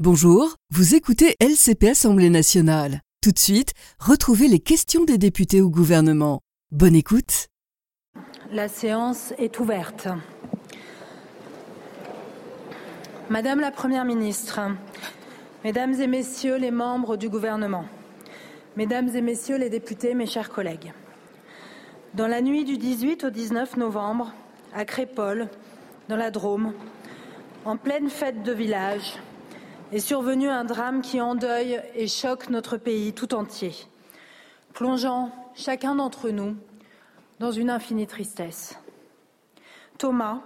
Bonjour, vous écoutez LCP Assemblée nationale. Tout de suite, retrouvez les questions des députés au gouvernement. Bonne écoute. La séance est ouverte. Madame la Première ministre, Mesdames et Messieurs les membres du gouvernement, Mesdames et Messieurs les députés, mes chers collègues, dans la nuit du 18 au 19 novembre, à Crépole, dans la Drôme, en pleine fête de village, est survenu un drame qui endeuille et choque notre pays tout entier, plongeant chacun d'entre nous dans une infinie tristesse. Thomas,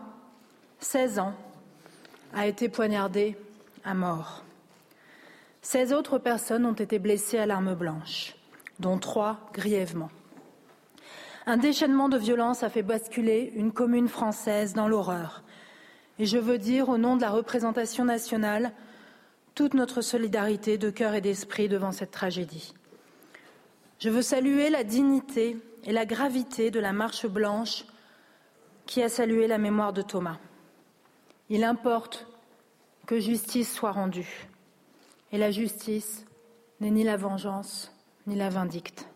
16 ans, a été poignardé à mort. 16 autres personnes ont été blessées à l'arme blanche, dont trois grièvement. Un déchaînement de violence a fait basculer une commune française dans l'horreur. Et je veux dire, au nom de la représentation nationale, toute notre solidarité de cœur et d'esprit devant cette tragédie. Je veux saluer la dignité et la gravité de la marche blanche qui a salué la mémoire de Thomas. Il importe que justice soit rendue. Et la justice n'est ni la vengeance ni la vindicte.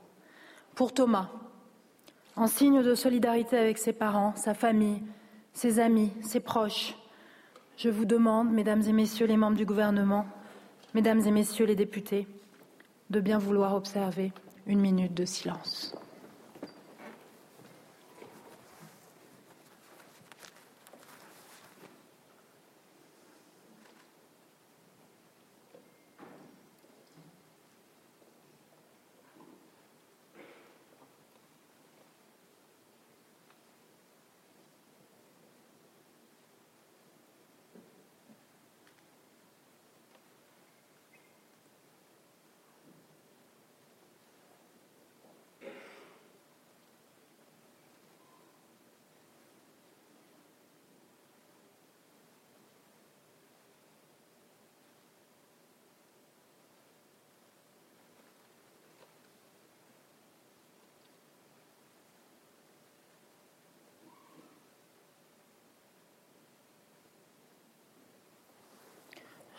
Pour Thomas, en signe de solidarité avec ses parents, sa famille, ses amis, ses proches, je vous demande, Mesdames et Messieurs les membres du gouvernement, Mesdames et Messieurs les députés, de bien vouloir observer une minute de silence.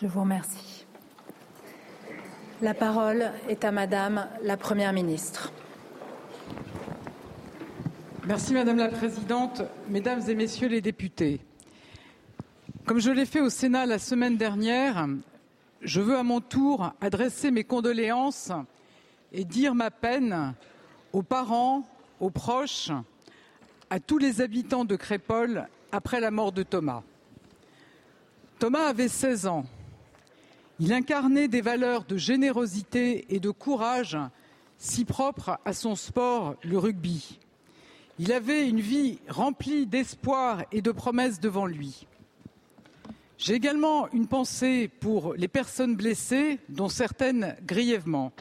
Je vous remercie. La parole est à Madame la Première ministre. Merci Madame la Présidente, Mesdames et Messieurs les députés. Comme je l'ai fait au Sénat la semaine dernière, je veux à mon tour adresser mes condoléances et dire ma peine aux parents, aux proches, à tous les habitants de Crépole après la mort de Thomas. Thomas avait 16 ans. Il incarnait des valeurs de générosité et de courage si propres à son sport, le rugby. Il avait une vie remplie d'espoir et de promesses devant lui. J'ai également une pensée pour les personnes blessées, dont certaines grièvement.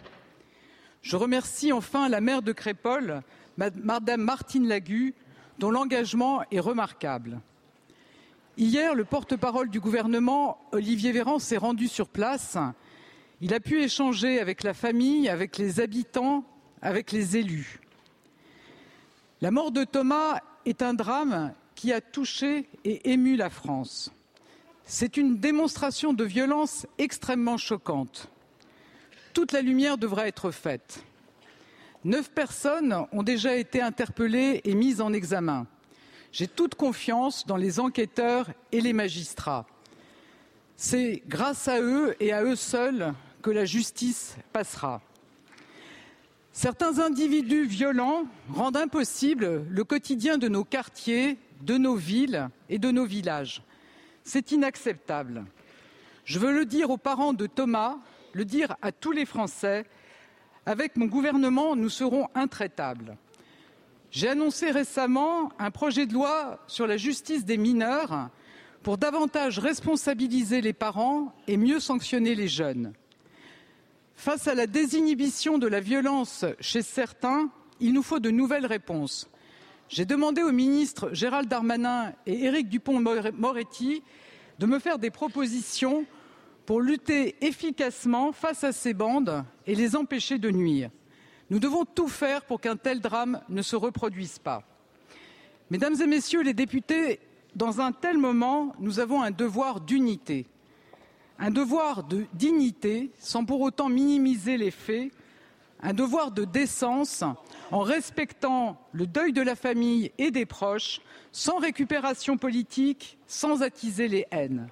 Je remercie enfin la maire de Crépole, Madame Martine Lagu, dont l'engagement est remarquable. Hier, le porte-parole du gouvernement, Olivier Véran, s'est rendu sur place. Il a pu échanger avec la famille, avec les habitants, avec les élus. La mort de Thomas est un drame qui a touché et ému la France. C'est une démonstration de violence extrêmement choquante. Toute la lumière devra être faite. Neuf personnes ont déjà été interpellées et mises en examen. J'ai toute confiance dans les enquêteurs et les magistrats. C'est grâce à eux et à eux seuls que la justice passera. Certains individus violents rendent impossible le quotidien de nos quartiers, de nos villes et de nos villages. C'est inacceptable. Je veux le dire aux parents de Thomas, le dire à tous les Français. Avec mon gouvernement, nous serons intraitables. J'ai annoncé récemment un projet de loi sur la justice des mineurs pour davantage responsabiliser les parents et mieux sanctionner les jeunes. Face à la désinhibition de la violence chez certains, il nous faut de nouvelles réponses. J'ai demandé aux ministres Gérald Darmanin et Éric Dupond-Moretti de me faire des propositions pour lutter efficacement face à ces bandes et les empêcher de nuire. Nous devons tout faire pour qu'un tel drame ne se reproduise pas. Mesdames et Messieurs les députés, dans un tel moment, nous avons un devoir d'unité. un devoir de dignité sans pour autant minimiser les faits, un devoir de décence en respectant le deuil de la famille et des proches, sans récupération politique, sans attiser les haines.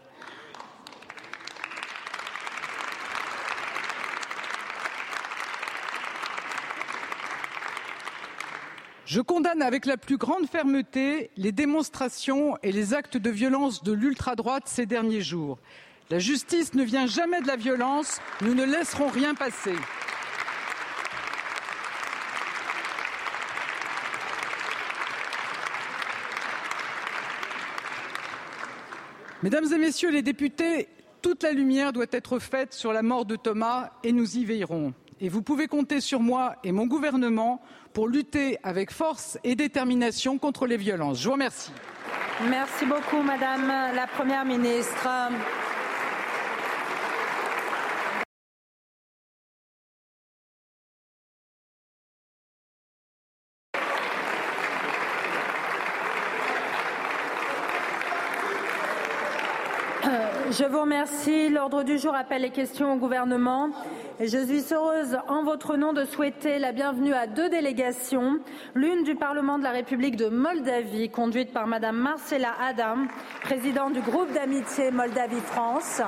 Je condamne avec la plus grande fermeté les démonstrations et les actes de violence de l'ultra-droite ces derniers jours. La justice ne vient jamais de la violence, nous ne laisserons rien passer. Mesdames et Messieurs les députés, toute la lumière doit être faite sur la mort de Thomas et nous y veillerons. Et vous pouvez compter sur moi et mon gouvernement pour lutter avec force et détermination contre les violences. Je vous remercie. Merci beaucoup, Madame la Première ministre. Je vous remercie. L'ordre du jour appelle les questions au gouvernement. Et je suis heureuse, en votre nom, de souhaiter la bienvenue à deux délégations. L'une du Parlement de la République de Moldavie, conduite par Madame Marcella Adam, présidente du groupe d'amitié Moldavie-France.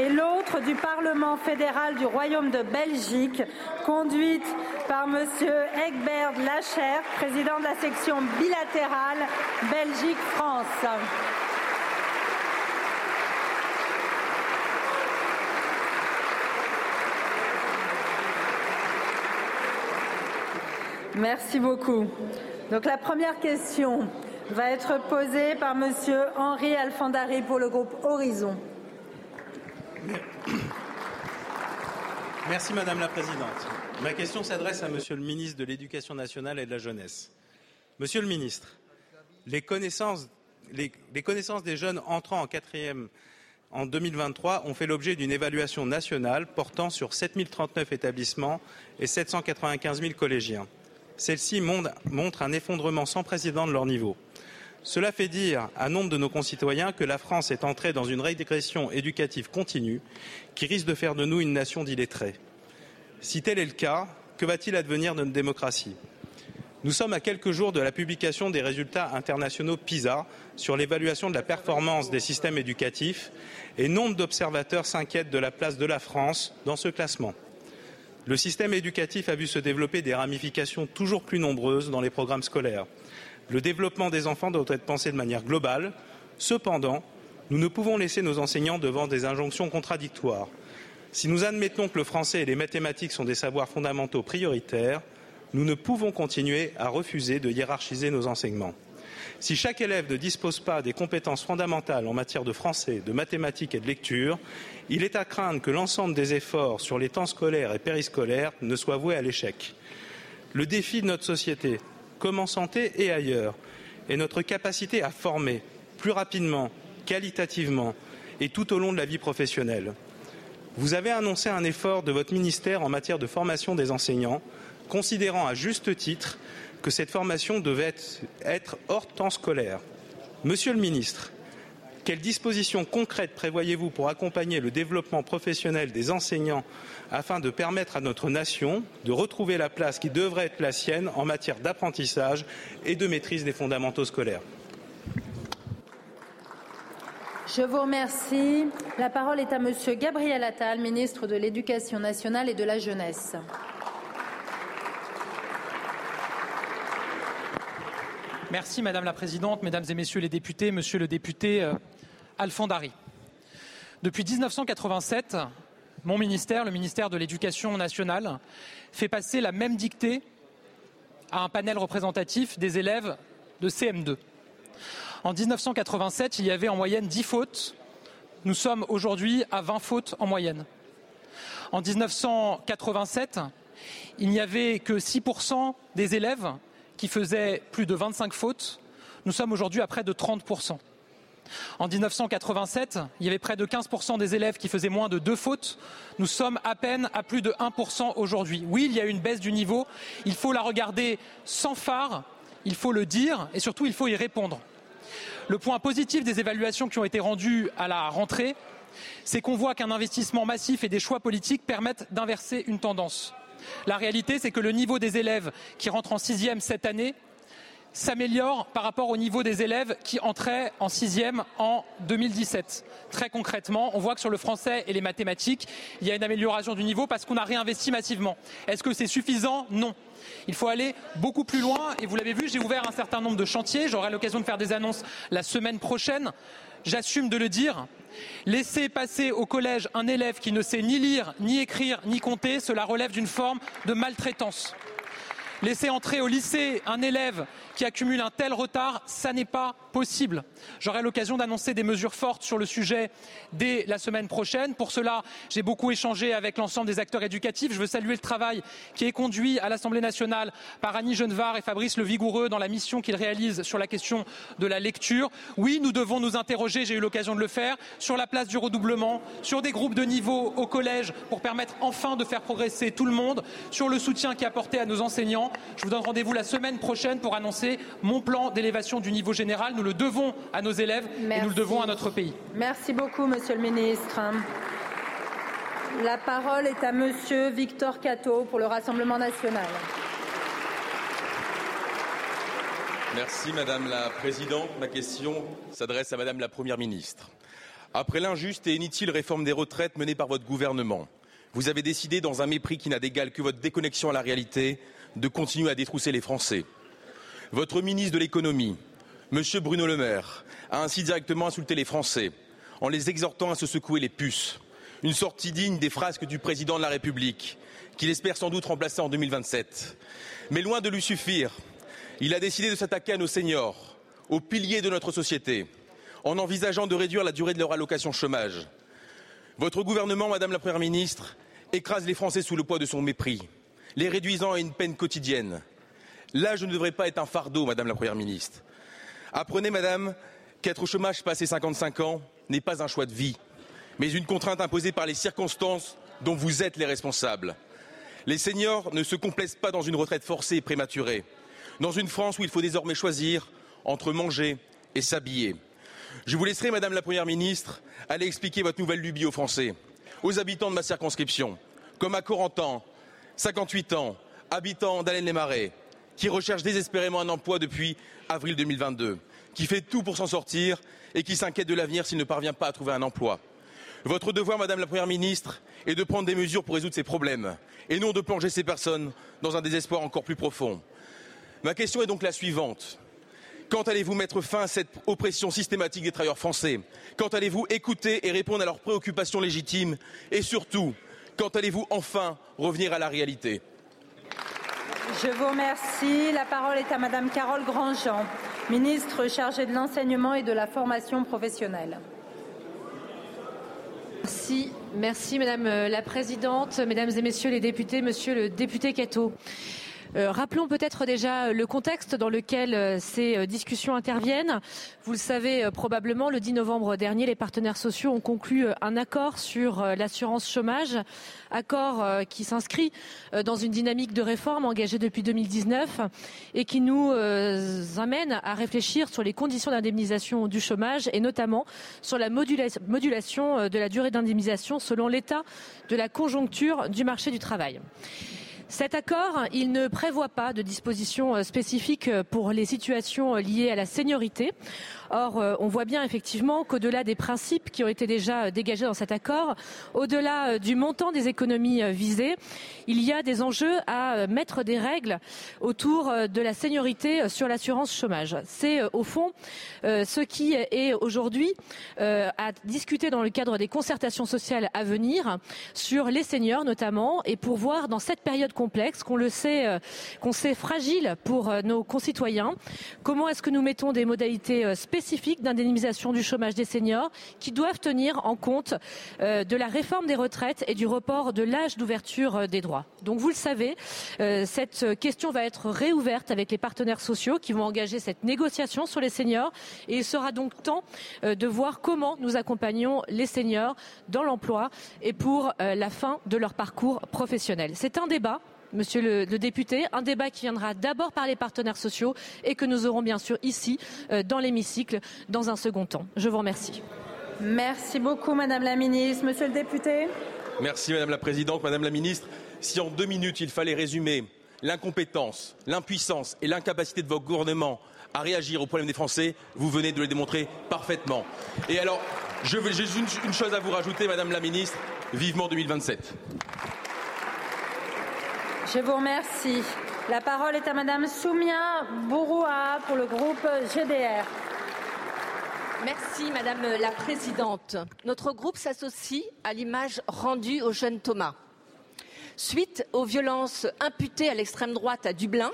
et l'autre du Parlement fédéral du Royaume de Belgique, conduite par M. Egbert Lacher, président de la section bilatérale Belgique-France. Merci beaucoup. Donc la première question va être posée par M. Henri Alfandari pour le groupe Horizon. Merci Madame la Présidente. Ma question s'adresse à Monsieur le ministre de l'Éducation nationale et de la jeunesse. Monsieur le ministre, les connaissances, des jeunes entrant en quatrième en 2023 ont fait l'objet d'une évaluation nationale portant sur 7039 établissements et 795 000 collégiens. Celle-ci montre un effondrement sans précédent de leur niveau. Cela fait dire à nombre de nos concitoyens que la France est entrée dans une régression éducative continue qui risque de faire de nous une nation d'illettrés. Si tel est le cas, que va-t-il advenir de notre démocratie? Nous sommes à quelques jours de la publication des résultats internationaux PISA sur l'évaluation de la performance des systèmes éducatifs et nombre d'observateurs s'inquiètent de la place de la France dans ce classement. Le système éducatif a vu se développer des ramifications toujours plus nombreuses dans les programmes scolaires. Le développement des enfants doit être pensé de manière globale. Cependant, nous ne pouvons laisser nos enseignants devant des injonctions contradictoires. Si nous admettons que le français et les mathématiques sont des savoirs fondamentaux prioritaires, nous ne pouvons continuer à refuser de hiérarchiser nos enseignements. Si chaque élève ne dispose pas des compétences fondamentales en matière de français, de mathématiques et de lecture, il est à craindre que l'ensemble des efforts sur les temps scolaires et périscolaires ne soient voués à l'échec. Le défi de notre société, comme en santé et ailleurs, est notre capacité à former plus rapidement, qualitativement et tout au long de la vie professionnelle. Vous avez annoncé un effort de votre ministère en matière de formation des enseignants, considérant à juste titre que cette formation devait être hors temps scolaire. Monsieur le ministre, quelles dispositions concrètes prévoyez-vous pour accompagner le développement professionnel des enseignants afin de permettre à notre nation de retrouver la place qui devrait être la sienne en matière d'apprentissage et de maîtrise des fondamentaux scolaires? Je vous remercie. La parole est à Monsieur Gabriel Attal, ministre de l'Éducation nationale et de la jeunesse. Merci Madame la Présidente, Mesdames et Messieurs les députés, Monsieur le député euh, Alfandari. Depuis 1987, mon ministère, le ministère de l'Éducation nationale, fait passer la même dictée à un panel représentatif des élèves de CM2. En 1987, il y avait en moyenne 10 fautes. Nous sommes aujourd'hui à 20 fautes en moyenne. En 1987, il n'y avait que 6% des élèves qui faisaient plus de 25 fautes. Nous sommes aujourd'hui à près de 30%. En 1987, il y avait près de 15% des élèves qui faisaient moins de deux fautes. Nous sommes à peine à plus de 1% aujourd'hui. Oui, il y a une baisse du niveau. Il faut la regarder sans phare, il faut le dire et surtout il faut y répondre. Le point positif des évaluations qui ont été rendues à la rentrée, c'est qu'on voit qu'un investissement massif et des choix politiques permettent d'inverser une tendance. La réalité, c'est que le niveau des élèves qui rentrent en sixième cette année s'améliore par rapport au niveau des élèves qui entraient en sixième en 2017. Très concrètement, on voit que sur le français et les mathématiques, il y a une amélioration du niveau parce qu'on a réinvesti massivement. Est-ce que c'est suffisant? Non. Il faut aller beaucoup plus loin et vous l'avez vu, j'ai ouvert un certain nombre de chantiers. J'aurai l'occasion de faire des annonces la semaine prochaine. J'assume de le dire. Laisser passer au collège un élève qui ne sait ni lire, ni écrire, ni compter, cela relève d'une forme de maltraitance. Laisser entrer au lycée un élève qui accumule un tel retard, ça n'est pas possible. J'aurai l'occasion d'annoncer des mesures fortes sur le sujet dès la semaine prochaine. Pour cela, j'ai beaucoup échangé avec l'ensemble des acteurs éducatifs. Je veux saluer le travail qui est conduit à l'Assemblée nationale par Annie Genevard et Fabrice Le Vigoureux dans la mission qu'ils réalisent sur la question de la lecture. Oui, nous devons nous interroger, j'ai eu l'occasion de le faire, sur la place du redoublement, sur des groupes de niveau au collège pour permettre enfin de faire progresser tout le monde, sur le soutien qui est apporté à nos enseignants. Je vous donne rendez-vous la semaine prochaine pour annoncer mon plan d'élévation du niveau général. Nous le devons à nos élèves et nous le devons à notre pays. Merci beaucoup, Monsieur le Ministre. La parole est à Monsieur Victor Cato pour le Rassemblement national. Merci Madame la Présidente. Ma question s'adresse à Madame la Première ministre. Après l'injuste et inutile réforme des retraites menée par votre gouvernement, vous avez décidé, dans un mépris qui n'a d'égal que votre déconnexion à la réalité, de continuer à détrousser les Français. Votre ministre de l'économie, M. Bruno Le Maire, a ainsi directement insulté les Français en les exhortant à se secouer les puces. Une sortie digne des frasques du président de la République, qu'il espère sans doute remplacer en 2027. Mais loin de lui suffire, il a décidé de s'attaquer à nos seniors, aux piliers de notre société, en envisageant de réduire la durée de leur allocation chômage. Votre gouvernement, Madame la Première ministre, écrase les Français sous le poids de son mépris, les réduisant à une peine quotidienne. L'âge ne devrait pas être un fardeau, Madame la Première ministre. Apprenez, Madame, qu'être au chômage passé 55 ans n'est pas un choix de vie, mais une contrainte imposée par les circonstances dont vous êtes les responsables. Les seniors ne se complaisent pas dans une retraite forcée et prématurée, dans une France où il faut désormais choisir entre manger et s'habiller. Je vous laisserai, Madame la Première ministre, aller expliquer votre nouvelle lubie aux Français, aux habitants de ma circonscription, comme à Corentin, 58 ans, habitant d'Alain-les-Marais, qui recherche désespérément un emploi depuis avril 2022, qui fait tout pour s'en sortir et qui s'inquiète de l'avenir s'il ne parvient pas à trouver un emploi. Votre devoir, Madame la Première ministre, est de prendre des mesures pour résoudre ces problèmes et non de plonger ces personnes dans un désespoir encore plus profond. Ma question est donc la suivante. Quand allez-vous mettre fin à cette oppression systématique des travailleurs français? Quand allez-vous écouter et répondre à leurs préoccupations légitimes? Et surtout, quand allez-vous enfin revenir à la réalité? Je vous remercie. La parole est à Madame Carole Grandjean, ministre chargée de l'enseignement et de la formation professionnelle. Merci, merci Madame la Présidente, Mesdames et Messieurs les députés, Monsieur le député Cato. Euh, rappelons peut-être déjà le contexte dans lequel euh, ces euh, discussions interviennent. Vous le savez probablement, le 10 novembre dernier, les partenaires sociaux ont conclu un accord sur l'assurance chômage, accord qui s'inscrit dans une dynamique de réforme engagée depuis 2019 et qui nous amène à réfléchir sur les conditions d'indemnisation du chômage et notamment sur la modulation de la durée d'indemnisation selon l'état de la conjoncture du marché du travail. Cet accord, il ne prévoit pas de dispositions euh, spécifiques euh, pour les situations euh, liées à la seniorité. Or, on voit bien effectivement qu'au-delà des principes qui ont été déjà dégagés dans cet accord, au-delà du montant des économies visées, il y a des enjeux à mettre des règles autour de la seniorité sur l'assurance chômage. C'est au fond ce qui est aujourd'hui à discuter dans le cadre des concertations sociales à venir sur les seniors notamment et pour voir dans cette période complexe, qu'on le sait, euh, qu'on sait fragile pour euh, nos concitoyens. Comment est-ce que nous mettons des modalités spécifiques d'indemnisation du chômage des seniors qui doivent tenir en compte de la réforme des retraites et du report de l'âge d'ouverture des droits. Donc vous le savez, cette question va être réouverte avec les partenaires sociaux qui vont engager cette négociation sur les seniors et il sera donc temps de voir comment nous accompagnons les seniors dans l'emploi et pour la fin de leur parcours professionnel. C'est un débat Monsieur le, député, un débat qui viendra d'abord par les partenaires sociaux et que nous aurons bien sûr ici, euh, dans l'hémicycle, dans un second temps. Je vous remercie. Merci beaucoup, Madame la Ministre. Monsieur le député. Merci, Madame la Présidente. Madame la Ministre, si en deux minutes il fallait résumer l'incompétence, l'impuissance et l'incapacité de votre gouvernement à réagir aux problèmes des Français, vous venez de le démontrer parfaitement. Et alors, j'ai une, une chose à vous rajouter, Madame la Ministre. Vivement 2027. Je vous remercie. La parole est à Madame Soumia Bouroua pour le groupe GDR. Merci Madame la Présidente. Notre groupe s'associe à l'image rendue au jeune Thomas. Suite aux violences imputées à l'extrême droite à Dublin,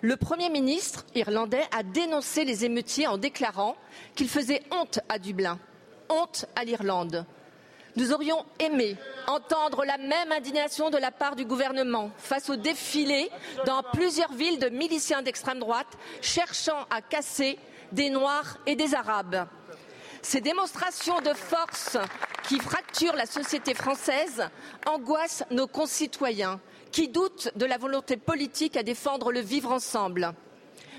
le Premier ministre irlandais a dénoncé les émeutiers en déclarant qu'il faisait honte à Dublin, honte à l'Irlande. Nous aurions aimé entendre la même indignation de la part du gouvernement face au défilé dans plusieurs villes de miliciens d'extrême droite cherchant à casser des Noirs et des Arabes. Ces démonstrations de force qui fracturent la société française angoissent nos concitoyens qui doutent de la volonté politique à défendre le vivre ensemble.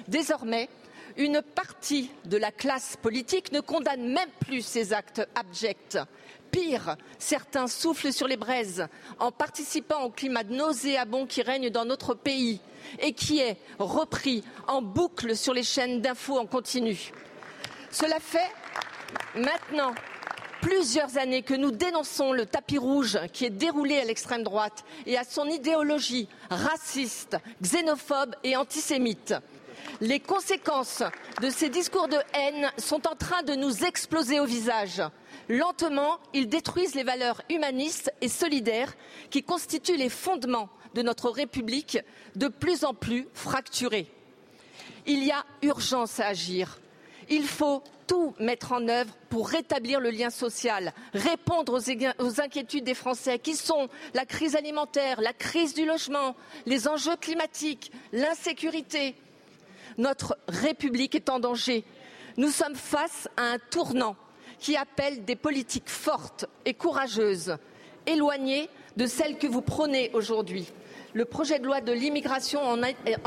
Désormais, une partie de la classe politique ne condamne même plus ces actes abjects. Pire, certains soufflent sur les braises en participant au climat nauséabond qui règne dans notre pays et qui est repris en boucle sur les chaînes d'infos en continu. Cela fait maintenant plusieurs années que nous dénonçons le tapis rouge qui est déroulé à l'extrême droite et à son idéologie raciste, xénophobe et antisémite. Les conséquences de ces discours de haine sont en train de nous exploser au visage. Lentement, ils détruisent les valeurs humanistes et solidaires qui constituent les fondements de notre République de plus en plus fracturée. Il y a urgence à agir. Il faut tout mettre en œuvre pour rétablir le lien social, répondre aux, inquiétudes des Français qui sont la crise alimentaire, la crise du logement, les enjeux climatiques, l'insécurité. Notre République est en danger. Nous sommes face à un tournant qui appelle des politiques fortes et courageuses, éloignées de celles que vous prônez aujourd'hui. Le projet de loi de l'immigration en, est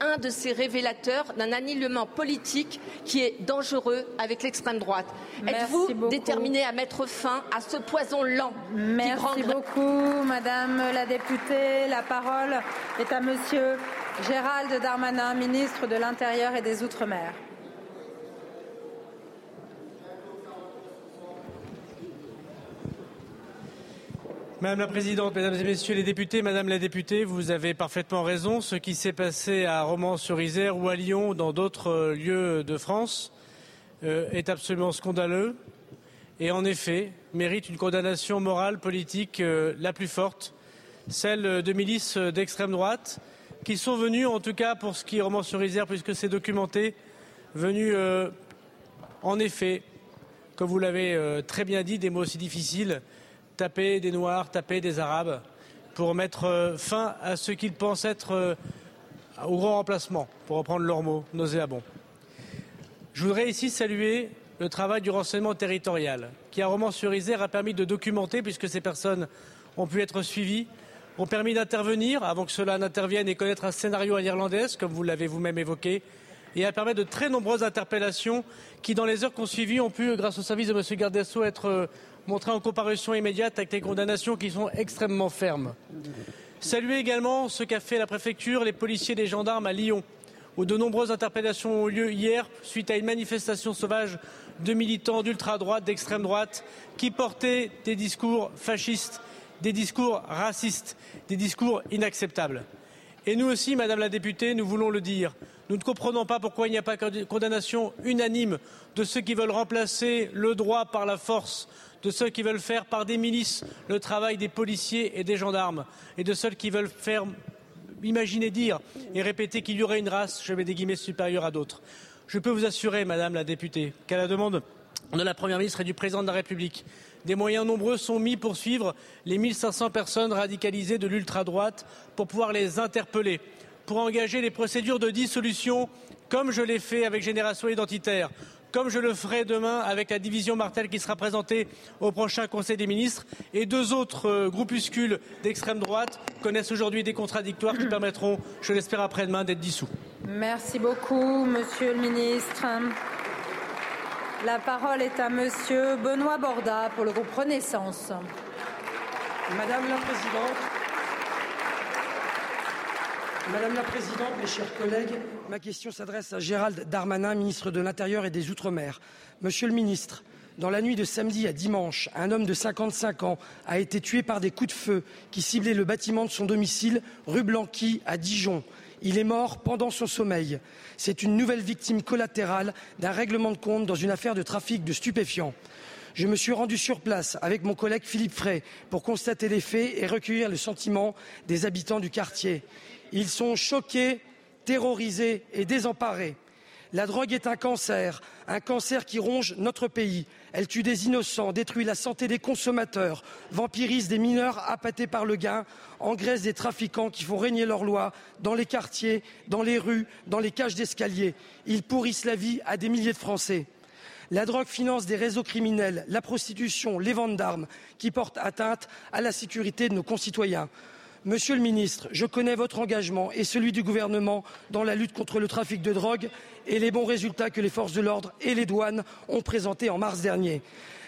un de ces révélateurs d'un alignement politique qui est dangereux avec l'extrême droite. Êtes-vous déterminé à mettre fin à ce poison lent Merci beaucoup, Madame la députée. La parole est à Monsieur Gérald Darmanin, ministre de l'Intérieur et des Outre-mer. Madame la Présidente, Mesdames et Messieurs les députés, Madame la députée, vous avez parfaitement raison. Ce qui s'est passé à Romans-sur-Isère ou à Lyon ou dans d'autres lieux de France euh, est absolument scandaleux et en effet mérite une condamnation morale, politique euh, la plus forte, celle de milices d'extrême droite qui sont venus, en tout cas pour ce qui est Romans-sur-Isère, puisque c'est documenté, venus euh, en effet, comme vous l'avez très bien dit, des mots aussi difficiles, taper des Noirs, taper des Arabes, pour mettre euh, fin à ce qu'ils pensent être euh, au grand remplacement, pour reprendre leurs mots nauséabonds. Je voudrais ici saluer le travail du renseignement territorial, qui à Romans-sur-Isère a permis de documenter, puisque ces personnes ont pu être suivies, ont permis d'intervenir avant que cela n'intervienne et connaître un scénario à l'irlandaise, comme vous l'avez vous-même évoqué, et a permis de très nombreuses interpellations qui, dans les heures qu'on suivi, ont pu, grâce au service de M. Gardesso, être euh, montré en comparution immédiate avec des condamnations qui sont extrêmement fermes. Saluer également ce qu'a fait la préfecture, les policiers et les gendarmes à Lyon, où de nombreuses interpellations ont eu lieu hier suite à une manifestation sauvage de militants d'ultra-droite, d'extrême droite, qui portaient des discours fascistes, des discours racistes, des discours inacceptables. Et nous aussi, Madame la députée, nous voulons le dire. Nous ne comprenons pas pourquoi il n'y a pas de condamnation unanime de ceux qui veulent remplacer le droit par la force, de ceux qui veulent faire par des milices le travail des policiers et des gendarmes, et de ceux qui veulent faire imaginer dire et répéter qu'il y aurait une race, je mets des guillemets, supérieure à d'autres. Je peux vous assurer, Madame la députée, qu'à la demande de la Première ministre et du Président de la République, des moyens nombreux sont mis pour suivre les 1500 personnes radicalisées de l'ultra-droite, pour pouvoir les interpeller, pour engager les procédures de dissolution, comme je l'ai fait avec Génération Identitaire, comme je le ferai demain avec la division Martel qui sera présentée au prochain Conseil des ministres. Et deux autres euh, groupuscules d'extrême droite connaissent aujourd'hui des contradictoires qui permettront, je l'espère après-demain, d'être dissous. Merci beaucoup, Monsieur le Ministre. La parole est à Monsieur Benoît Borda pour le groupe Renaissance. Madame la Présidente, Madame la Présidente, mes chers collègues, ma question s'adresse à Gérald Darmanin, ministre de l'Intérieur et des Outre-mer. Monsieur le ministre, dans la nuit de samedi à dimanche, un homme de 55 ans a été tué par des coups de feu qui ciblaient le bâtiment de son domicile, rue Blanqui, à Dijon. Il est mort pendant son sommeil. C'est une nouvelle victime collatérale d'un règlement de compte dans une affaire de trafic de stupéfiants. Je me suis rendu sur place avec mon collègue Philippe Frey pour constater les faits et recueillir le sentiment des habitants du quartier. Ils sont choqués, terrorisés et désemparés. La drogue est un cancer, un cancer qui ronge notre pays. Elle tue des innocents, détruit la santé des consommateurs, vampirise des mineurs appâtés par le gain, engraisse des trafiquants qui font régner leur loi dans les quartiers, dans les rues, dans les cages d'escalier. Ils pourrissent la vie à des milliers de Français. La drogue finance des réseaux criminels, la prostitution, les ventes d'armes qui portent atteinte à la sécurité de nos concitoyens. Monsieur le ministre, je connais votre engagement et celui du gouvernement dans la lutte contre le trafic de drogue et les bons résultats que les forces de l'ordre et les douanes ont présentés en mars dernier.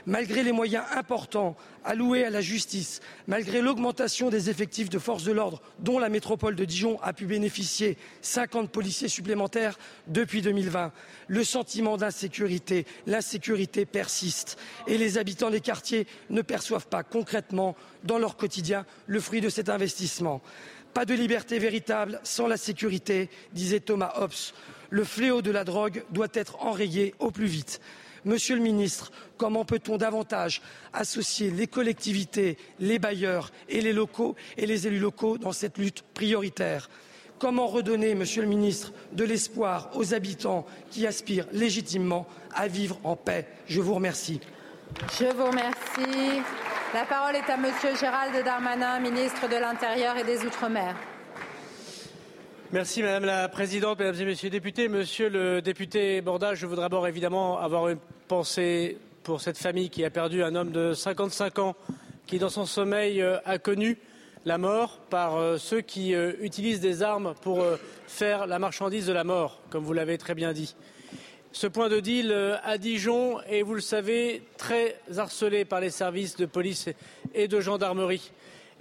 Malgré les moyens importants alloués à la justice, malgré l'augmentation des effectifs de forces de l'ordre dont la métropole de Dijon a pu bénéficier 50 policiers supplémentaires depuis 2020, le sentiment d'insécurité, l'insécurité persiste et les habitants des quartiers ne perçoivent pas concrètement dans leur quotidien le fruit de cet investissement. Pas de liberté véritable sans la sécurité, disait Thomas Hobbes. Le fléau de la drogue doit être enrayé au plus vite. Monsieur le ministre, comment peut-on davantage associer les collectivités, les bailleurs et les locaux et les élus locaux dans cette lutte prioritaire? Comment redonner, Monsieur le ministre, de l'espoir aux habitants qui aspirent légitimement à vivre en paix? Je vous remercie. Je vous remercie. La parole est à Monsieur Gérald Darmanin, ministre de l'Intérieur et des Outre-mer. Merci Madame la Présidente, Mesdames et Messieurs les députés. Monsieur le député Borda, je voudrais d'abord évidemment avoir une pensée pour cette famille qui a perdu un homme de 55 ans qui, dans son sommeil, euh, a connu la mort par euh, ceux qui euh, utilisent des armes pour faire la marchandise de la mort, comme vous l'avez très bien dit. Ce point de deal à Dijon est, vous le savez, très harcelé par les services de police et de gendarmerie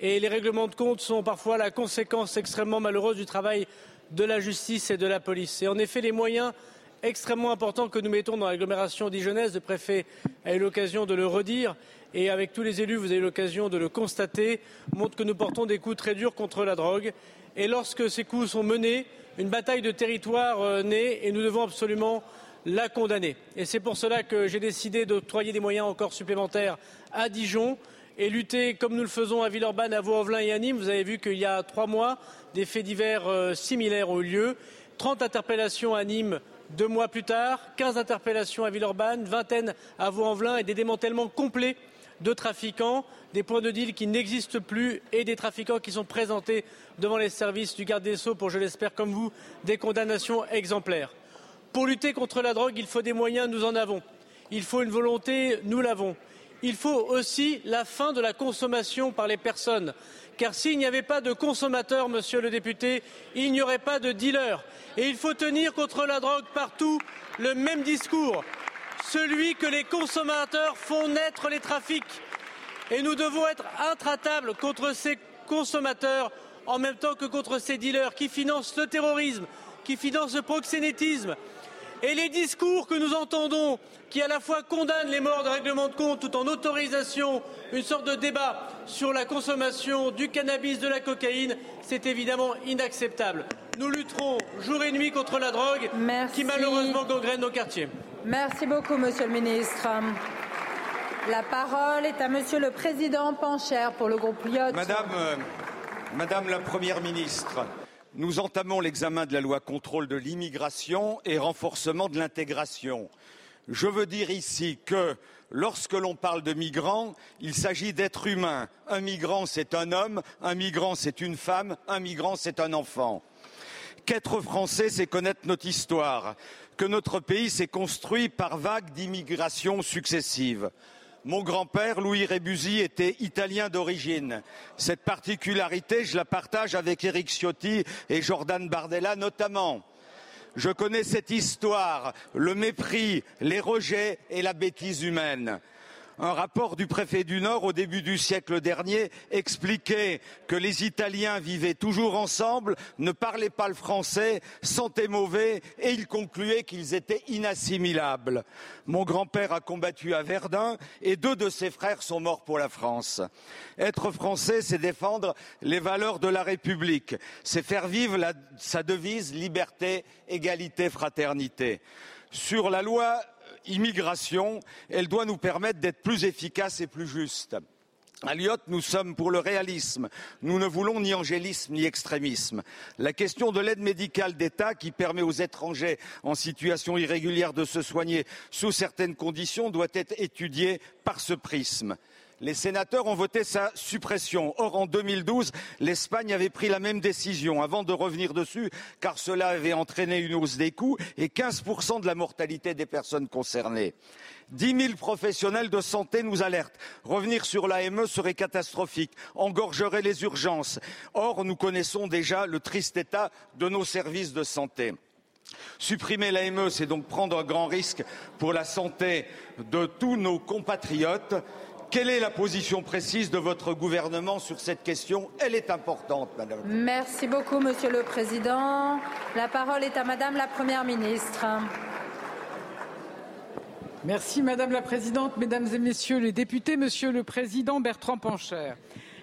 les règlements de compte sont parfois la conséquence extrêmement malheureuse du travail de la justice et de la police. En effet, les moyens extrêmement importants que nous mettons dans l'agglomération dijonnaise, le préfet a eu l'occasion de le redire, et avec tous les élus, vous avez eu l'occasion de le constater, montrent que nous portons des coups très durs contre la drogue. Et lorsque ces coups sont menés, une bataille de territoire euh, naît et nous devons absolument la condamner. Et c'est pour cela que j'ai décidé d'octroyer des moyens encore supplémentaires à Dijon et lutter comme nous le faisons à Villeurbanne, à Vaux-en-Velin et à Nîmes. Vous avez vu qu'il y a trois mois, des faits divers euh, similaires ont eu lieu. 30 interpellations à Nîmes deux mois plus tard, 15 interpellations à Villeurbanne, vingtaine à Vaux-en-Velin et des démantèlements complets de trafiquants, des points de deal qui n'existent plus et des trafiquants qui sont présentés devant les services du garde des Sceaux pour, je l'espère comme vous, des condamnations exemplaires. Pour lutter contre la drogue, il faut des moyens, nous en avons. Il faut une volonté, nous l'avons il faut aussi la fin de la consommation par les personnes. Car s'il n'y avait pas de consommateurs, monsieur le député, il n'y aurait pas de dealers. Et il faut tenir contre la drogue partout le même discours, celui que les consommateurs font naître les trafics. Et nous devons être intraitables contre ces consommateurs en même temps que contre ces dealers qui financent le terrorisme, qui financent le proxénétisme, et les discours que nous entendons, qui à la fois condamnent les morts de règlement de compte tout en autorisation une sorte de débat sur la consommation du cannabis, de la cocaïne, c'est évidemment inacceptable. Nous lutterons jour et nuit contre la drogue qui malheureusement gangrène nos quartiers. Merci beaucoup, Monsieur le Ministre. La parole est à Monsieur le Président Pancher pour le groupe Lyot. Madame, euh, Madame la Première ministre, nous entamons l'examen de la loi contrôle de l'immigration et renforcement de l'intégration. Je veux dire ici que lorsque l'on parle de migrants, il s'agit d'êtres humains. Un migrant, c'est un homme, un migrant, c'est une femme, un migrant, c'est un enfant. Qu'être français, c'est connaître notre histoire, que notre pays s'est construit par vagues d'immigration successives. Mon grand-père, Louis Rébusy, était italien d'origine. Cette particularité, je la partage avec Éric Ciotti et Jordan Bardella notamment. Je connais cette histoire, le mépris, les rejets et la bêtise humaine. Un rapport du préfet du Nord au début du siècle dernier expliquait que les Italiens vivaient toujours ensemble, ne parlaient pas le français, sentaient mauvais et il concluait qu'ils étaient inassimilables. Mon grand-père a combattu à Verdun et deux de ses frères sont morts pour la France. Être français, c'est défendre les valeurs de la République, c'est faire vivre sa devise liberté, égalité, fraternité. Sur la loi immigration, elle doit nous permettre d'être plus efficaces et plus justes. À Lyotte, nous sommes pour le réalisme. Nous ne voulons ni angélisme ni extrémisme. La question de l'aide médicale d'État qui permet aux étrangers en situation irrégulière de se soigner sous certaines conditions doit être étudiée par ce prisme les sénateurs ont voté sa suppression. Or, en 2012, l'Espagne avait pris la même décision avant de revenir dessus, car cela avait entraîné une hausse des coûts et 15% de la mortalité des personnes concernées. Dix mille professionnels de santé nous alertent. Revenir sur l'AME serait catastrophique, engorgerait les urgences. Or, nous connaissons déjà le triste état de nos services de santé. Supprimer l'AME, c'est donc prendre un grand risque pour la santé de tous nos compatriotes. Quelle est la position précise de votre gouvernement sur cette question? Elle est importante, Madame. Merci beaucoup, Monsieur le Président. La parole est à Madame la Première ministre. Merci Madame la Présidente, Mesdames et Messieurs les députés, Monsieur le Président Bertrand Pancher.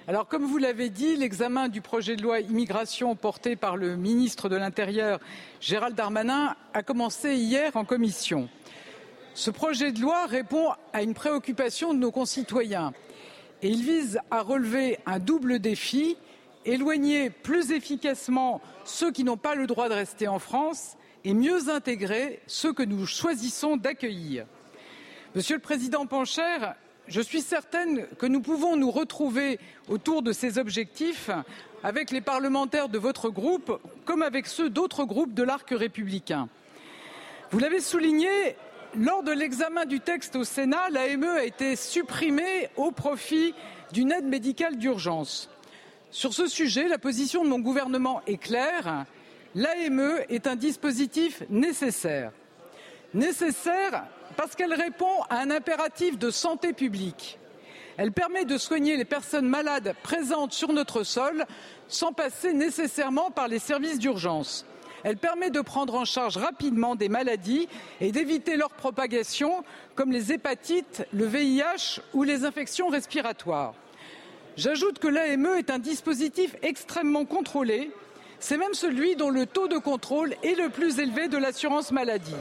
Alors, comme vous l'avez dit, l'examen du projet de loi immigration porté par le ministre de l'Intérieur, Gérald Darmanin, a commencé hier en commission. Ce projet de loi répond à une préoccupation de nos concitoyens et il vise à relever un double défi éloigner plus efficacement ceux qui n'ont pas le droit de rester en France et mieux intégrer ceux que nous choisissons d'accueillir. Monsieur le Président Pancher, je suis certaine que nous pouvons nous retrouver autour de ces objectifs avec les parlementaires de votre groupe comme avec ceux d'autres groupes de l'arc républicain. Vous l'avez souligné, lors de l'examen du texte au Sénat, l'AME a été supprimée au profit d'une aide médicale d'urgence. Sur ce sujet, la position de mon gouvernement est claire. L'AME est un dispositif nécessaire. Nécessaire parce qu'elle répond à un impératif de santé publique. Elle permet de soigner les personnes malades présentes sur notre sol sans passer nécessairement par les services d'urgence. Elle permet de prendre en charge rapidement des maladies et d'éviter leur propagation, comme les hépatites, le VIH ou les infections respiratoires. J'ajoute que l'AME est un dispositif extrêmement contrôlé. C'est même celui dont le taux de contrôle est le plus élevé de l'assurance maladie.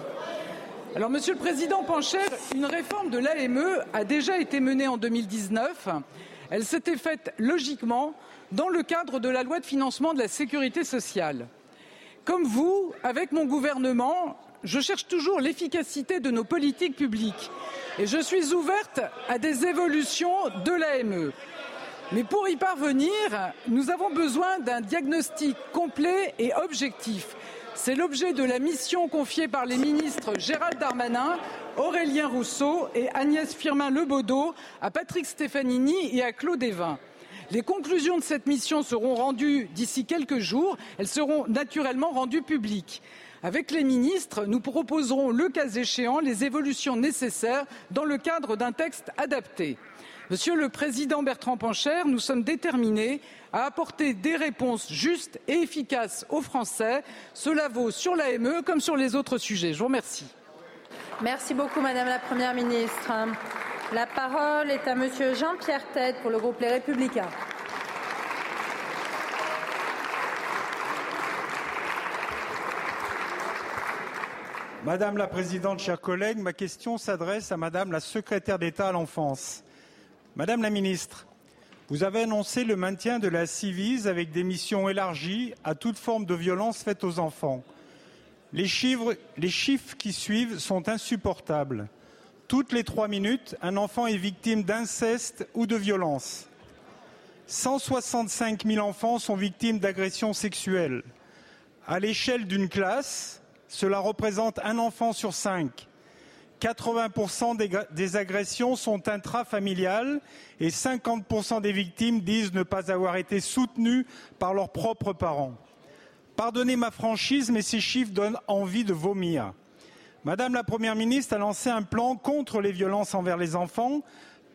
Alors, Monsieur le Président Pancher, une réforme de l'AME a déjà été menée en 2019. Elle s'était faite logiquement dans le cadre de la loi de financement de la sécurité sociale. Comme vous, avec mon gouvernement, je cherche toujours l'efficacité de nos politiques publiques et je suis ouverte à des évolutions de l'AME. Mais pour y parvenir, nous avons besoin d'un diagnostic complet et objectif. C'est l'objet de la mission confiée par les ministres Gérald Darmanin, Aurélien Rousseau et Agnès Firmin Lebaudot à Patrick Stefanini et à Claude Evin. Les conclusions de cette mission seront rendues d'ici quelques jours. Elles seront naturellement rendues publiques. Avec les ministres, nous proposerons, le cas échéant, les évolutions nécessaires dans le cadre d'un texte adapté. Monsieur le Président Bertrand Pancher, nous sommes déterminés à apporter des réponses justes et efficaces aux Français. Cela vaut sur l'AME comme sur les autres sujets. Je vous remercie. Merci beaucoup, Madame la Première ministre. La parole est à Monsieur Jean-Pierre Tête pour le groupe Les Républicains. Madame la Présidente, chers collègues, ma question s'adresse à Madame la Secrétaire d'État à l'enfance. Madame la Ministre, vous avez annoncé le maintien de la Civise avec des missions élargies à toute forme de violence faite aux enfants. Les chiffres qui suivent sont insupportables. Toutes les trois minutes, un enfant est victime d'inceste ou de violence. 165 000 enfants sont victimes d'agressions sexuelles. À l'échelle d'une classe, cela représente un enfant sur cinq. 80% des, agressions sont intrafamiliales et 50% des victimes disent ne pas avoir été soutenues par leurs propres parents. Pardonnez ma franchise, mais ces chiffres donnent envie de vomir. Madame la Première ministre a lancé un plan contre les violences envers les enfants.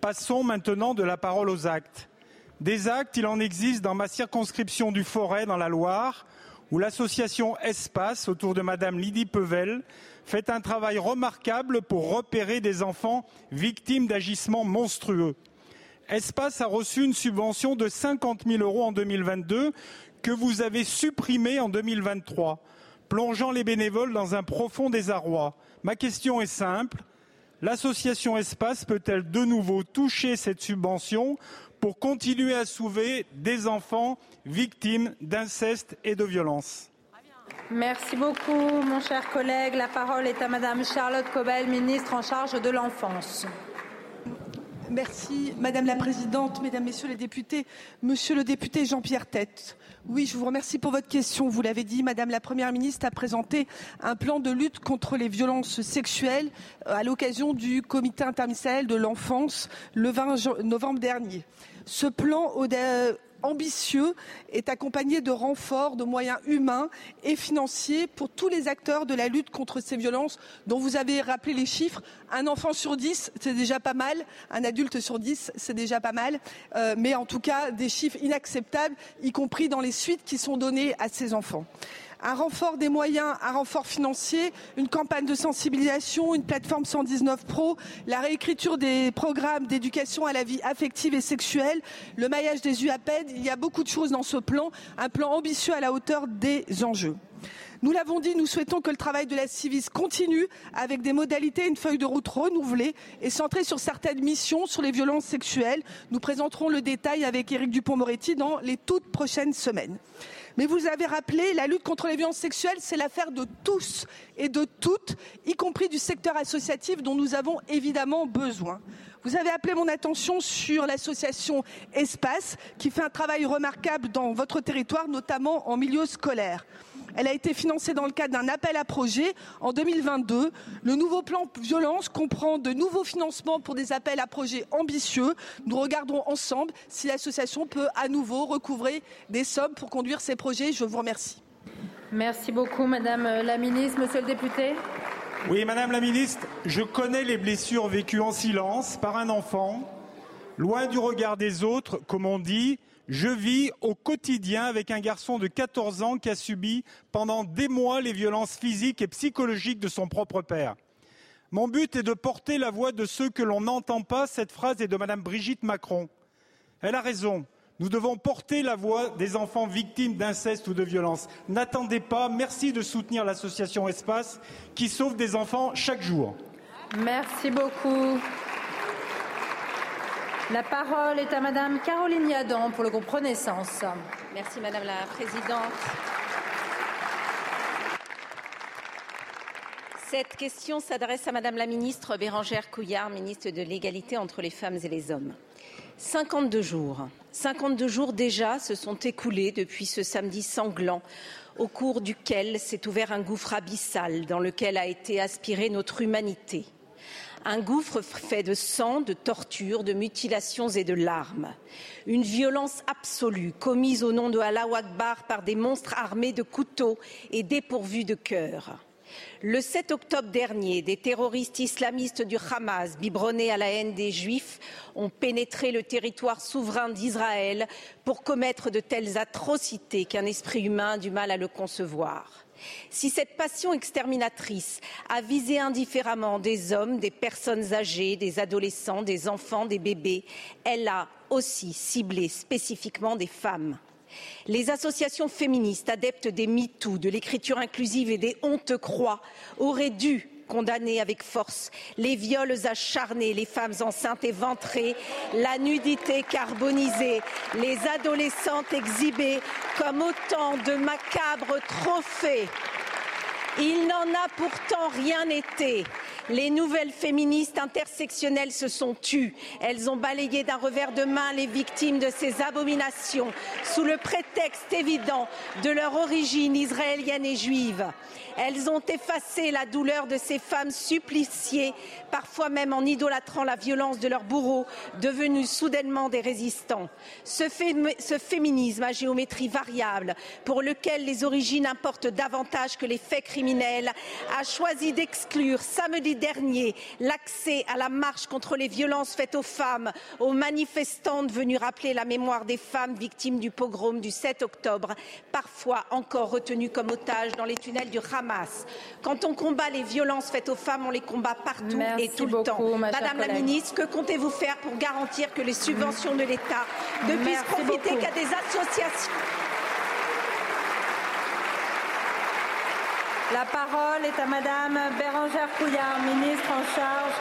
Passons maintenant de la parole aux actes. Des actes, il en existe dans ma circonscription du Forêt, dans la Loire, où l'association Espace, autour de Madame Lydie Pevel, fait un travail remarquable pour repérer des enfants victimes d'agissements monstrueux. Espace a reçu une subvention de 50 000 euros en 2022 que vous avez supprimée en 2023, plongeant les bénévoles dans un profond désarroi. Ma question est simple. L'association Espace peut-elle de nouveau toucher cette subvention pour continuer à sauver des enfants victimes d'inceste et de violence? Merci beaucoup, mon cher collègue. La parole est à Madame Charlotte Cobel, ministre en charge de l'enfance. Merci, Madame la Présidente, Mesdames, Messieurs les députés, Monsieur le député Jean-Pierre Tête. Oui, je vous remercie pour votre question. Vous l'avez dit, Madame la Première ministre a présenté un plan de lutte contre les violences sexuelles euh, à l'occasion du comité interministériel de l'enfance le 20 novembre dernier. Ce plan ambitieux est accompagné de renforts de moyens humains et financiers pour tous les acteurs de la lutte contre ces violences dont vous avez rappelé les chiffres. Un enfant sur dix, c'est déjà pas mal. Un adulte sur dix, c'est déjà pas mal. Euh, mais en tout cas, des chiffres inacceptables, y compris dans les suites qui sont données à ces enfants un renfort des moyens, un renfort financier, une campagne de sensibilisation, une plateforme 119 Pro, la réécriture des programmes d'éducation à la vie affective et sexuelle, le maillage des UAPED. Il y a beaucoup de choses dans ce plan, un plan ambitieux à la hauteur des enjeux. Nous l'avons dit, nous souhaitons que le travail de la Civis continue avec des modalités, une feuille de route renouvelée et centrée sur certaines missions sur les violences sexuelles. Nous présenterons le détail avec Éric Dupont-Moretti dans les toutes prochaines semaines. Mais vous avez rappelé, la lutte contre les violences sexuelles, c'est l'affaire de tous et de toutes, y compris du secteur associatif dont nous avons évidemment besoin. Vous avez appelé mon attention sur l'association Espace, qui fait un travail remarquable dans votre territoire, notamment en milieu scolaire. Elle a été financée dans le cadre d'un appel à projet en 2022. Le nouveau plan violence comprend de nouveaux financements pour des appels à projets ambitieux. Nous regarderons ensemble si l'association peut à nouveau recouvrer des sommes pour conduire ces projets. Je vous remercie. Merci beaucoup, Madame la Ministre. Monsieur le député. Oui, Madame la Ministre, je connais les blessures vécues en silence par un enfant, loin du regard des autres, comme on dit, je vis au quotidien avec un garçon de 14 ans qui a subi pendant des mois les violences physiques et psychologiques de son propre père. Mon but est de porter la voix de ceux que l'on n'entend pas. Cette phrase est de Madame Brigitte Macron. Elle a raison. Nous devons porter la voix des enfants victimes d'inceste ou de violence. N'attendez pas. Merci de soutenir l'association Espace qui sauve des enfants chaque jour. Merci beaucoup. La parole est à Madame Caroline Yadan pour le groupe Renaissance. Merci Madame la Présidente. Cette question s'adresse à Madame la Ministre Bérangère Couillard, ministre de l'Égalité entre les femmes et les hommes. 52 jours. 52 jours déjà se sont écoulés depuis ce samedi sanglant au cours duquel s'est ouvert un gouffre abyssal dans lequel a été aspirée notre humanité un gouffre fait de sang, de tortures, de mutilations et de larmes. Une violence absolue commise au nom de Allah Akbar par des monstres armés de couteaux et dépourvus de cœur. Le 7 octobre dernier, des terroristes islamistes du Hamas, biberonnés à la haine des Juifs, ont pénétré le territoire souverain d'Israël pour commettre de telles atrocités qu'un esprit humain a du mal à le concevoir. Si cette passion exterminatrice a visé indifféremment des hommes, des personnes âgées, des adolescents, des enfants, des bébés, elle a aussi ciblé spécifiquement des femmes. Les associations féministes adeptes des MeToo, de l'écriture inclusive et des honte croix auraient dû condamner avec force les viols acharnés, les femmes enceintes et ventrées, la nudité carbonisée, les adolescentes exhibées comme autant de macabres trophées. Il n'en a pourtant rien été. Les nouvelles féministes intersectionnelles se sont tues. Elles ont balayé d'un revers de main les victimes de ces abominations sous le prétexte évident de leur origine israélienne et juive. Elles ont effacé la douleur de ces femmes suppliciées, parfois même en idolâtrant la violence de leurs bourreaux, devenus soudainement des résistants. Ce, ce, féminisme à géométrie variable, pour lequel les origines importent davantage que les faits criminels, a choisi d'exclure samedi dernier l'accès à la marche contre les violences faites aux femmes, aux manifestantes venues rappeler la mémoire des femmes victimes du pogrom du 7 octobre, parfois encore retenues comme otages dans les tunnels du Hamas. Quand on combat les violences faites aux femmes, on les combat partout Merci et tout beaucoup, le temps. ma Madame la collègue. ministre, que comptez-vous faire pour garantir que les subventions de l'État ne puissent profiter qu'à des associations? La parole est à Madame Bérangère Couillard, ministre en charge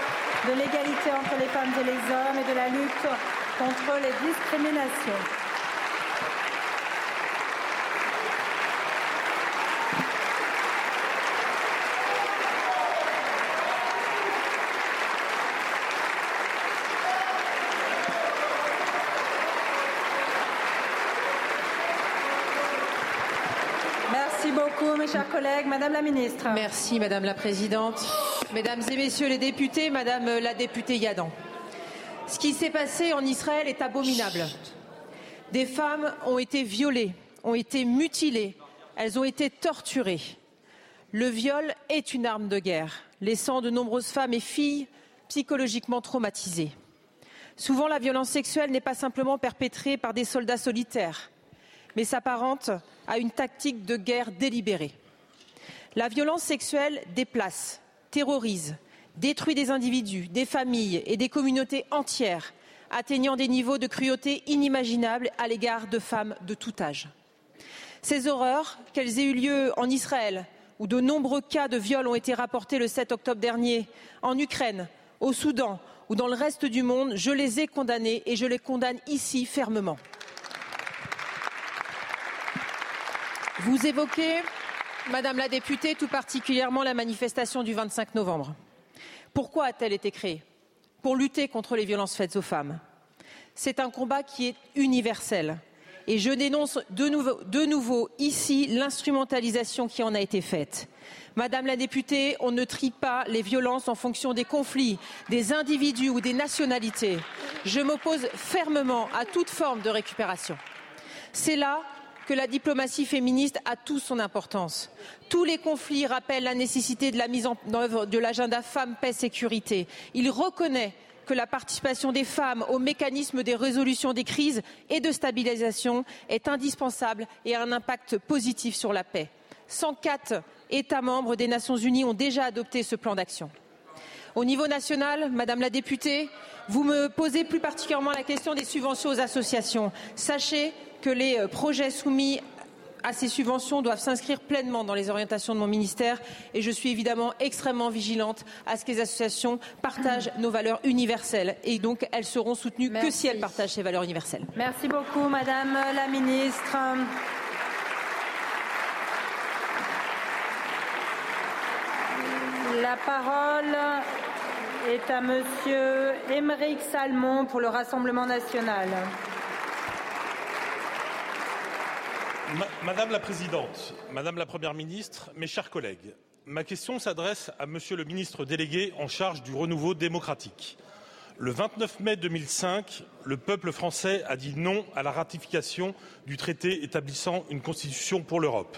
de l'égalité entre les femmes et les hommes et de la lutte contre les discriminations. Merci beaucoup, mes chers collègues. Madame la ministre. Merci, Madame la Présidente. Mesdames et Messieurs les députés, Madame la députée Yadan. Ce qui s'est passé en Israël est abominable. Des femmes ont été violées, ont été mutilées, elles ont été torturées. Le viol est une arme de guerre, laissant de nombreuses femmes et filles psychologiquement traumatisées. Souvent, la violence sexuelle n'est pas simplement perpétrée par des soldats solitaires, mais s'apparente à une tactique de guerre délibérée. La violence sexuelle déplace, terrorise, détruit des individus, des familles et des communautés entières, atteignant des niveaux de cruauté inimaginables à l'égard de femmes de tout âge. Ces horreurs, qu'elles aient eu lieu en Israël, où de nombreux cas de viol ont été rapportés le 7 octobre dernier, en Ukraine, au Soudan ou dans le reste du monde, je les ai condamnées et je les condamne ici fermement. Vous évoquez, Madame la députée, tout particulièrement la manifestation du 25 novembre. Pourquoi a-t-elle été créée? Pour lutter contre les violences faites aux femmes. C'est un combat qui est universel. Et je dénonce de nouveau, de nouveau ici l'instrumentalisation qui en a été faite. Madame la députée, on ne trie pas les violences en fonction des conflits, des individus ou des nationalités. Je m'oppose fermement à toute forme de récupération. C'est là que la diplomatie féministe a toute son importance. Tous les conflits rappellent la nécessité de la mise en œuvre de l'agenda femmes, paix, sécurité. Il reconnaît que la participation des femmes aux mécanismes des résolutions des crises et de stabilisation est indispensable et a un impact positif sur la paix. 104 États membres des Nations Unies ont déjà adopté ce plan d'action. Au niveau national, Madame la députée, vous me posez plus particulièrement la question des subventions aux associations. Sachez que les projets soumis à ces subventions doivent s'inscrire pleinement dans les orientations de mon ministère et je suis évidemment extrêmement vigilante à ce que les associations partagent nos valeurs universelles et donc elles seront soutenues que si elles partagent ces valeurs universelles. Merci beaucoup, Madame la ministre. La parole est à Monsieur Émeric Salmon pour le Rassemblement national. Madame la Présidente, Madame la Première ministre, mes chers collègues, ma question s'adresse à Monsieur le ministre délégué en charge du renouveau démocratique. Le 29 mai 2005, le peuple français a dit non à la ratification du traité établissant une constitution pour l'Europe.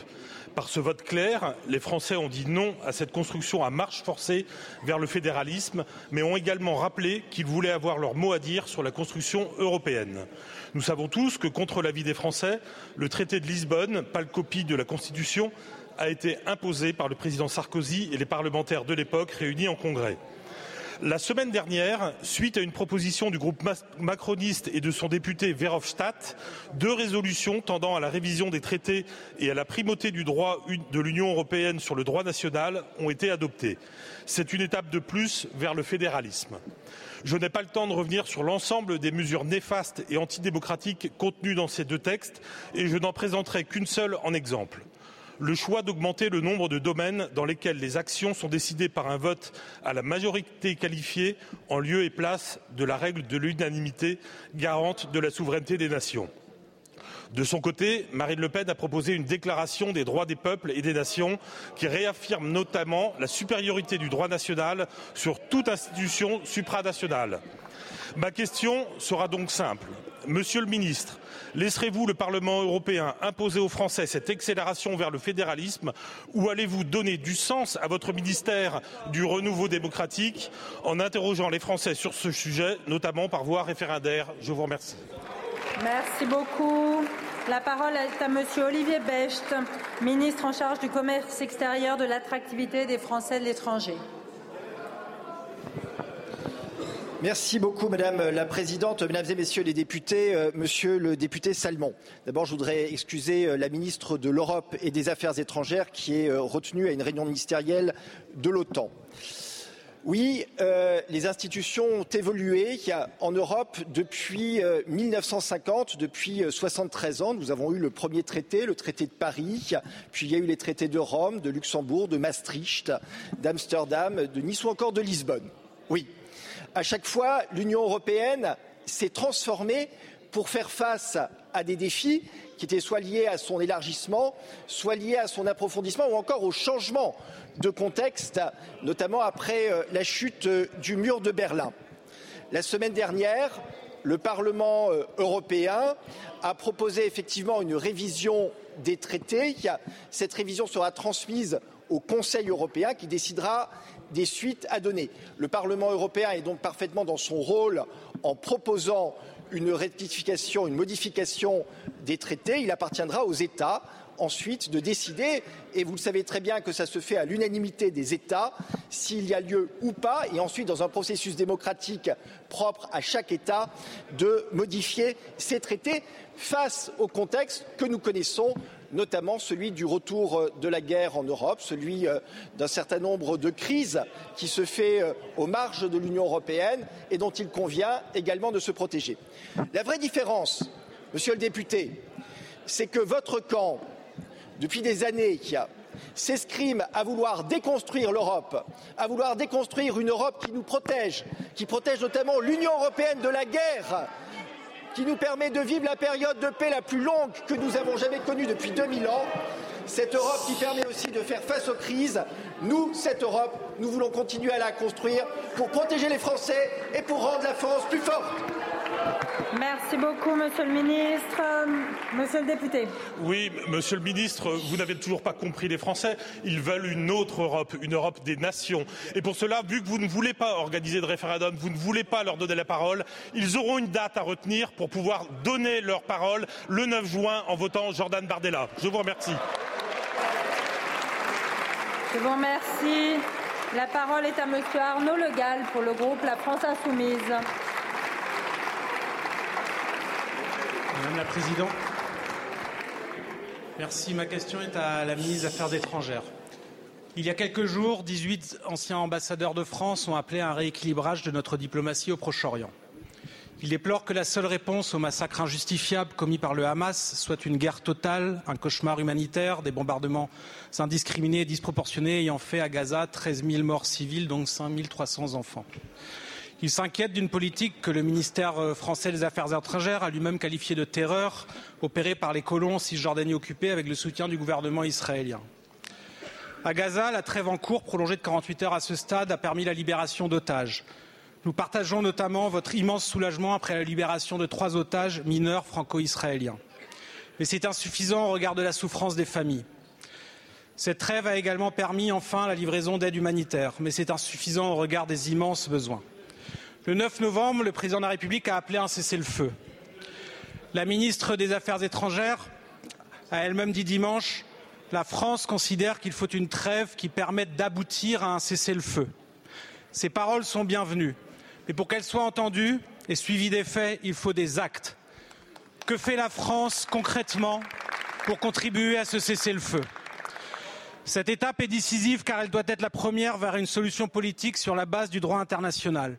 Par ce vote clair, les Français ont dit non à cette construction à marche forcée vers le fédéralisme, mais ont également rappelé qu'ils voulaient avoir leur mot à dire sur la construction européenne. Nous savons tous que, contre l'avis des Français, le traité de Lisbonne, pâle copie de la Constitution, a été imposé par le président Sarkozy et les parlementaires de l'époque réunis en congrès. La semaine dernière, suite à une proposition du groupe macroniste et de son député Verhofstadt, deux résolutions tendant à la révision des traités et à la primauté du droit de l'Union européenne sur le droit national ont été adoptées. C'est une étape de plus vers le fédéralisme. Je n'ai pas le temps de revenir sur l'ensemble des mesures néfastes et antidémocratiques contenues dans ces deux textes et je n'en présenterai qu'une seule en exemple le choix d'augmenter le nombre de domaines dans lesquels les actions sont décidées par un vote à la majorité qualifiée en lieu et place de la règle de l'unanimité garante de la souveraineté des nations. De son côté, Marine Le Pen a proposé une déclaration des droits des peuples et des nations qui réaffirme notamment la supériorité du droit national sur toute institution supranationale. Ma question sera donc simple. Monsieur le ministre, laisserez-vous le Parlement européen imposer aux Français cette accélération vers le fédéralisme ou allez-vous donner du sens à votre ministère du renouveau démocratique en interrogeant les Français sur ce sujet, notamment par voie référendaire? Je vous remercie. Merci beaucoup. La parole est à Monsieur Olivier Becht, ministre en charge du commerce extérieur, de l'attractivité des Français de l'étranger. Merci beaucoup, Madame la Présidente, Mesdames et Messieurs les députés, euh, Monsieur le député Salmon. D'abord, je voudrais excuser euh, la ministre de l'Europe et des Affaires étrangères qui est euh, retenue à une réunion ministérielle de l'OTAN. Oui, les institutions ont évolué en Europe depuis 1950, depuis 73 ans. Nous avons eu le premier traité, le traité de Paris, puis il y a eu les traités de Rome, de Luxembourg, de Maastricht, d'Amsterdam, de Nice ou encore de Lisbonne. Oui, à chaque fois, l'Union européenne s'est transformée pour faire face à des défis qui étaient soit liés à son élargissement, soit liés à son approfondissement ou encore au changement de contexte, notamment après euh, la chute euh, du mur de Berlin. La semaine dernière, le Parlement euh, européen a proposé effectivement une révision des traités. Cette révision sera transmise au Conseil européen qui décidera des suites à donner. Le Parlement européen est donc parfaitement dans son rôle en proposant une rectification, une modification des traités. Il appartiendra aux États ensuite de décider, et vous le savez très bien que ça se fait à l'unanimité des États, s'il y a lieu ou pas, et ensuite dans un processus démocratique propre à chaque État, de modifier ces traités face au contexte que nous connaissons notamment celui du retour euh, de la guerre en Europe, celui euh, d'un certain nombre de crises qui se fait euh, aux marges de l'Union européenne et dont il convient également de se protéger. La vraie différence, monsieur le député, c'est que votre camp, depuis des années, s'escrime à vouloir déconstruire l'Europe, à vouloir déconstruire une Europe qui nous protège, qui protège notamment l'Union européenne de la guerre, qui nous permet de vivre la période de paix la plus longue que nous avons jamais connue depuis 2000 ans. Cette Europe qui permet aussi de faire face aux crises. Nous, cette Europe, nous voulons continuer à la construire pour protéger les Français et pour rendre la France plus forte. Merci beaucoup, Monsieur le Ministre. Monsieur le député. Oui, Monsieur le Ministre, vous n'avez toujours pas compris les Français. Ils veulent une autre Europe, une Europe des nations. Et pour cela, vu que vous ne voulez pas organiser de référendum, vous ne voulez pas leur donner la parole, ils auront une date à retenir pour pouvoir donner leur parole le 9 juin en votant Jordan Bardella. Je vous remercie. Je vous remercie. La parole est à Monsieur Arnaud Legal pour le groupe La France Insoumise. Madame la Présidente, merci. Ma question est à la ministre des Affaires étrangères. Il y a quelques jours, 18 anciens ambassadeurs de France ont appelé à un rééquilibrage de notre diplomatie au Proche-Orient. Ils déplorent que la seule réponse au massacre injustifiable commis par le Hamas soit une guerre totale, un cauchemar humanitaire, des bombardements indiscriminés et disproportionnés ayant fait à Gaza 13 000 morts civiles, dont 5 300 enfants. Il s'inquiète d'une politique que le ministère euh, français des Affaires étrangères a lui-même qualifiée de terreur, opérée par les colons cisjordanie occupés avec le soutien du gouvernement israélien. À Gaza, la trêve en cours, prolongée de 48 heures à ce stade, a permis la libération d'otages. Nous partageons notamment votre immense soulagement après la libération de trois otages mineurs franco-israéliens. Mais c'est insuffisant au regard de la souffrance des familles. Cette trêve a également permis enfin la livraison d'aide humanitaire, mais c'est insuffisant au regard des immenses besoins. Le 9 novembre, le président de la République a appelé un cessez-le-feu. La ministre des Affaires étrangères a elle-même dit dimanche La France considère qu'il faut une trêve qui permette d'aboutir à un cessez-le-feu. Ces paroles sont bienvenues. Mais pour qu'elles soient entendues et suivies des faits, il faut des actes. Que fait la France concrètement pour contribuer à ce cessez-le-feu? Cette étape est décisive car elle doit être la première vers une solution politique sur la base du droit international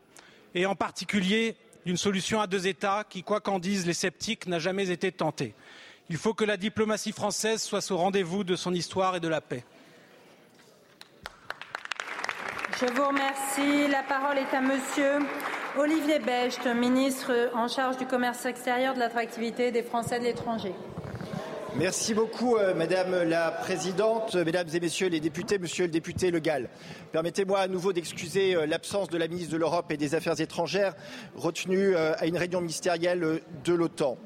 et en particulier d'une solution à deux États qui, quoi qu'en disent les sceptiques, n'a jamais été tentée. Il faut que la diplomatie française soit au rendez-vous de son histoire et de la paix. Je vous remercie. La parole est à monsieur Olivier Becht, ministre en charge du commerce extérieur, de l'attractivité des Français de l'étranger. Merci beaucoup, euh, Madame la Présidente, Mesdames et Messieurs les députés, Monsieur le député Le Gall. Permettez-moi à nouveau d'excuser euh, l'absence de la ministre de l'Europe et des Affaires étrangères retenue euh, à une réunion ministérielle de l'OTAN.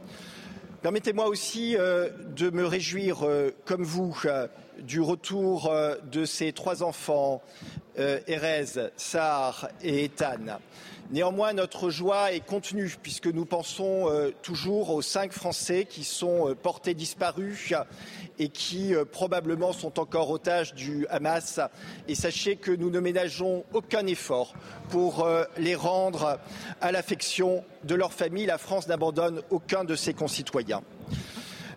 Permettez-moi aussi de me réjouir, comme vous, du retour de ces trois enfants, Erez, Sahar et Ethan. Néanmoins, notre joie est contenue puisque nous pensons euh, toujours aux cinq Français qui sont euh, portés disparus et qui euh, probablement sont encore otages du Hamas. Et sachez que nous ne ménageons aucun effort pour les rendre à l'affection de leur famille. La France n'abandonne aucun de ses concitoyens.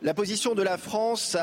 La position de la France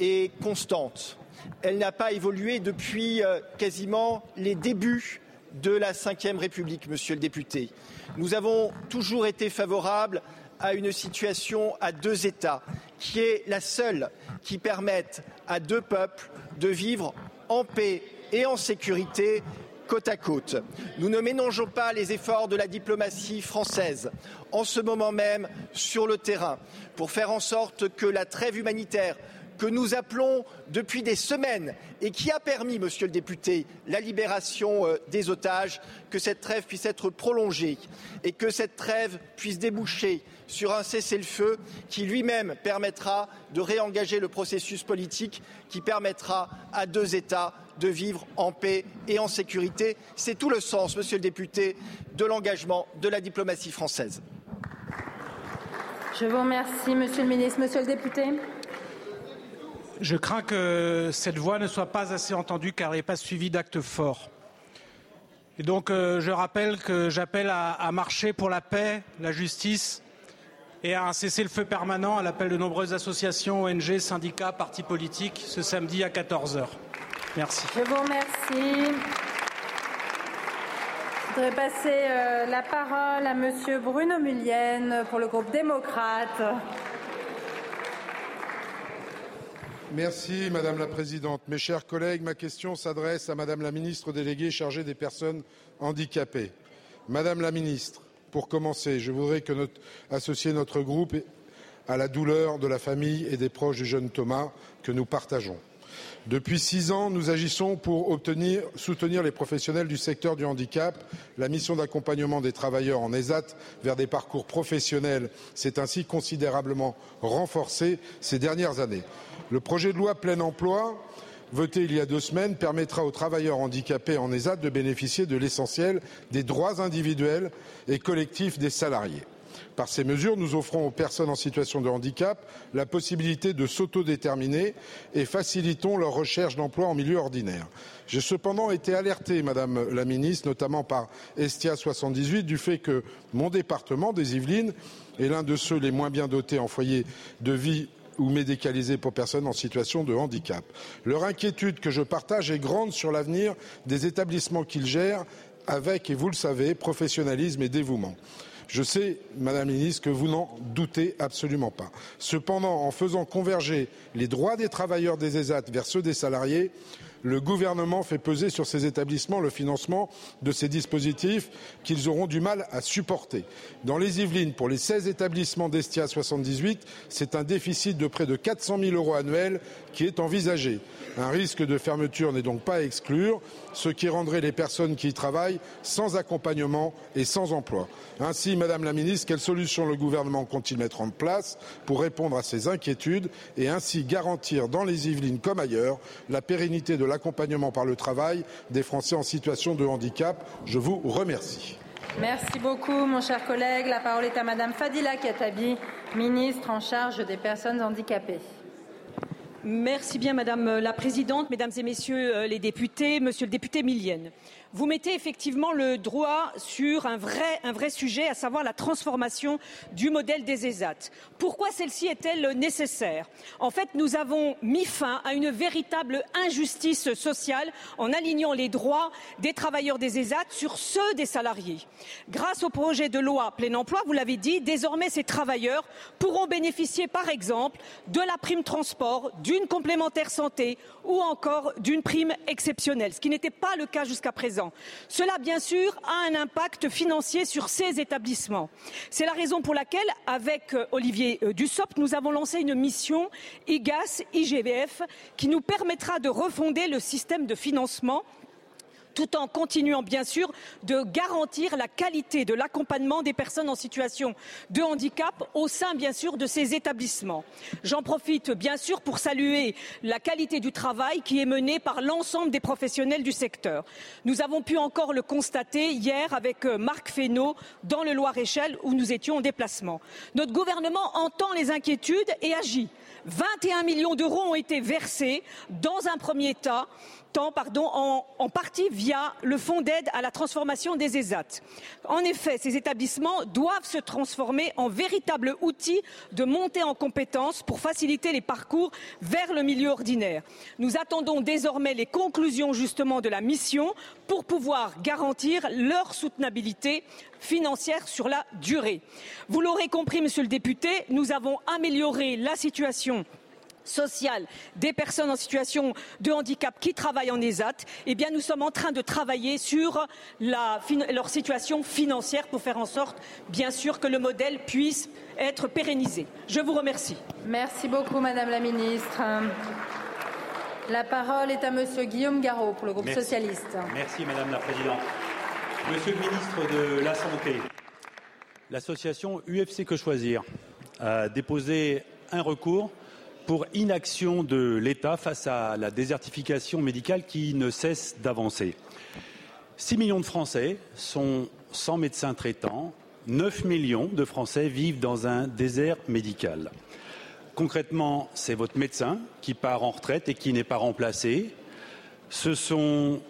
est constante. Elle n'a pas évolué depuis quasiment les débuts de la Ve République, monsieur le député. Nous avons toujours été favorables à une situation à deux États, qui est la seule qui permette à deux peuples de vivre en paix et en sécurité côte à côte. Nous ne ménageons pas les efforts de la diplomatie française en ce moment même sur le terrain pour faire en sorte que la trêve humanitaire que nous appelons depuis des semaines et qui a permis, monsieur le député, la libération euh, des otages, que cette trêve puisse être prolongée et que cette trêve puisse déboucher sur un cessez-le-feu qui lui-même permettra de réengager le processus politique qui permettra à deux États de vivre en paix et en sécurité. C'est tout le sens, monsieur le député, de l'engagement de la diplomatie française. Je vous remercie, monsieur le ministre. Monsieur le député. Je crains que cette voix ne soit pas assez entendue car elle n'est pas suivie d'actes forts. Et donc euh, je rappelle que j'appelle à, marcher pour la paix, la justice et à un cessez-le-feu permanent à l'appel de nombreuses associations, ONG, syndicats, partis politiques ce samedi à 14h. Merci. Je vous remercie. Je voudrais passer euh, la parole à Monsieur Bruno Mulienne pour le groupe démocrate. Merci Madame la Présidente. Mes chers collègues, ma question s'adresse à Madame la Ministre déléguée chargée des personnes handicapées. Madame la Ministre, pour commencer, je voudrais associer notre groupe à la douleur de la famille et des proches du jeune Thomas que nous partageons. Depuis six ans, nous agissons pour soutenir les professionnels du secteur du handicap. La mission d'accompagnement des travailleurs en ESAT vers des parcours professionnels s'est ainsi considérablement renforcée ces dernières années. Le projet de loi plein emploi voté il y a deux semaines permettra aux travailleurs handicapés en ESAT de bénéficier de l'essentiel des droits individuels et collectifs des salariés. Par ces mesures, nous offrons aux personnes en situation de handicap la possibilité de s'autodéterminer et facilitons leur recherche d'emploi en milieu ordinaire. J'ai cependant été alerté, Madame la Ministre, notamment par Estia 78, du fait que mon département des Yvelines est l'un de ceux les moins bien dotés en foyer de vie ou médicalisés pour personnes en situation de handicap. Leur inquiétude que je partage est grande sur l'avenir des établissements qu'ils gèrent avec, et vous le savez, professionnalisme et dévouement. Je sais, Madame la Ministre, que vous n'en doutez absolument pas. Cependant, en faisant converger les droits des travailleurs des ESAT vers ceux des salariés, le gouvernement fait peser sur ces établissements le financement de ces dispositifs qu'ils auront du mal à supporter. Dans les Yvelines, pour les 16 établissements d'Estia 78, c'est un déficit de près de 400 000 euros annuels qui est envisagé. Un risque de fermeture n'est donc pas à exclure, ce qui rendrait les personnes qui y travaillent sans accompagnement et sans emploi. Ainsi, Madame la Ministre, quelles solutions le gouvernement compte-t-il mettre en place pour répondre à ces inquiétudes et ainsi garantir dans les Yvelines comme ailleurs la pérennité de l'accompagnement par le travail des Français en situation de handicap Je vous remercie. Merci beaucoup, mon cher collègue. La parole est à Madame Fadila Katabi, ministre en charge des personnes handicapées. Merci bien, Madame la Présidente, Mesdames et Messieurs euh, les députés, Monsieur le député Millienne. Vous mettez effectivement le droit sur un vrai, sujet, à savoir la transformation du modèle des ESAT. Pourquoi celle-ci est-elle nécessaire? En fait, nous avons mis fin à une véritable injustice sociale en alignant les droits des travailleurs des ESAT sur ceux des salariés. Grâce au projet de loi plein emploi, vous l'avez dit, désormais ces travailleurs pourront bénéficier par exemple de la prime transport, d'une complémentaire santé ou encore d'une prime exceptionnelle, ce qui n'était pas le cas jusqu'à présent. Cela, bien sûr, a un impact financier sur ces établissements. C'est la raison pour laquelle, avec euh, Olivier euh, Dussopt, nous avons lancé une mission IGAS-IGVF qui nous permettra de refonder le système de financement tout en continuant bien sûr de garantir la qualité de l'accompagnement des personnes en situation de handicap au sein bien sûr de ces établissements. J'en profite bien sûr pour saluer la qualité du travail qui est mené par l'ensemble des professionnels du secteur. Nous avons pu encore le constater hier avec euh, Marc Fesneau dans le Loir-et-Cher où nous étions en déplacement. Notre gouvernement entend les inquiétudes et agit. 21 millions d'euros ont été versés dans un premier temps en, partie via le fonds d'aide à la transformation des ESAT. En effet, ces établissements doivent se transformer en véritables outils de montée en compétences pour faciliter les parcours vers le milieu ordinaire. Nous attendons désormais les conclusions justement de la mission pour pouvoir garantir leur soutenabilité financière sur la durée. Vous l'aurez compris, monsieur le député, nous avons amélioré la situation sociale des personnes en situation de handicap qui travaillent en ESAT, eh bien, nous sommes en train de travailler sur la, leur situation financière pour faire en sorte, bien sûr, que le modèle puisse être pérennisé. Je vous remercie. Merci beaucoup, Madame la Ministre. La parole est à Monsieur Guillaume Garot pour le groupe Merci. socialiste. Merci, Madame la Présidente. Monsieur le ministre de la Santé, l'association UFC Que Choisir a déposé un recours pour inaction de l'État face à la désertification médicale qui ne cesse d'avancer. 6 millions de Français sont sans médecin traitant, 9 millions de Français vivent dans un désert médical. Concrètement, c'est votre médecin qui part en retraite et qui n'est pas remplacé. Ce sont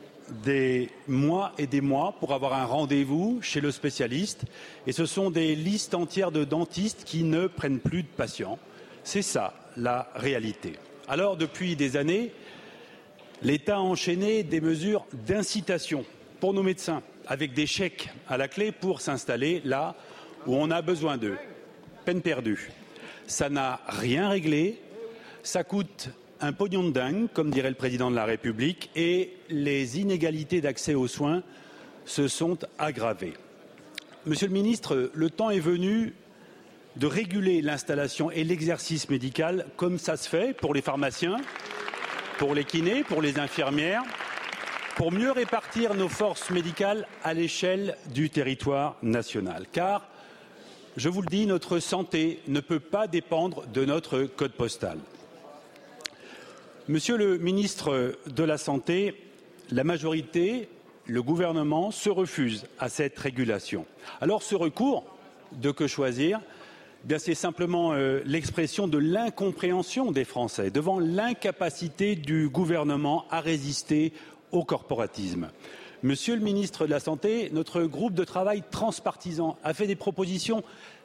des mois et des mois pour avoir un rendez-vous chez le spécialiste et ce sont des listes entières de dentistes qui ne prennent plus de patients. C'est ça la réalité. Alors, depuis des années, l'État a enchaîné des mesures d'incitation pour nos médecins, avec des chèques à la clé pour s'installer là où on a besoin d'eux. Peine perdue. Ça n'a rien réglé, ça coûte un pognon de dingue, comme dirait le président de la République, et les inégalités d'accès aux soins se sont aggravées. Monsieur le ministre, le temps est venu de réguler l'installation et l'exercice médical comme ça se fait pour les pharmaciens, pour les kinés, pour les infirmières, pour mieux répartir nos forces médicales à l'échelle du territoire national. Car, je vous le dis, notre santé ne peut pas dépendre de notre code postal. Monsieur le ministre de la Santé, la majorité, le gouvernement se refuse à cette régulation. Alors ce recours de que choisir Bien, c'est simplement euh, l'expression de l'incompréhension des Français devant l'incapacité du gouvernement à résister au corporatisme. Monsieur le ministre de la Santé, notre groupe de travail transpartisan a fait des propositions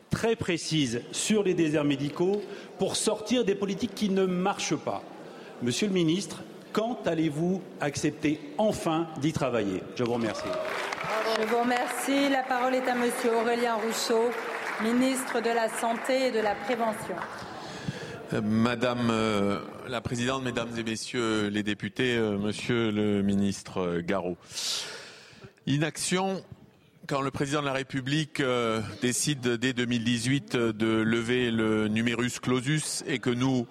très précises sur les déserts médicaux pour sortir des politiques qui ne marchent pas. Monsieur le ministre, quand allez-vous accepter enfin d'y travailler? Je vous remercie. Je vous remercie. La parole est à Monsieur Aurélien Rousseau ministre de la Santé et de la Prévention. Madame euh, la Présidente, Mesdames et Messieurs les députés, euh, Monsieur le ministre euh, Garot. Inaction quand le président de la République euh, décide dès 2018 de lever le numerus clausus et que nous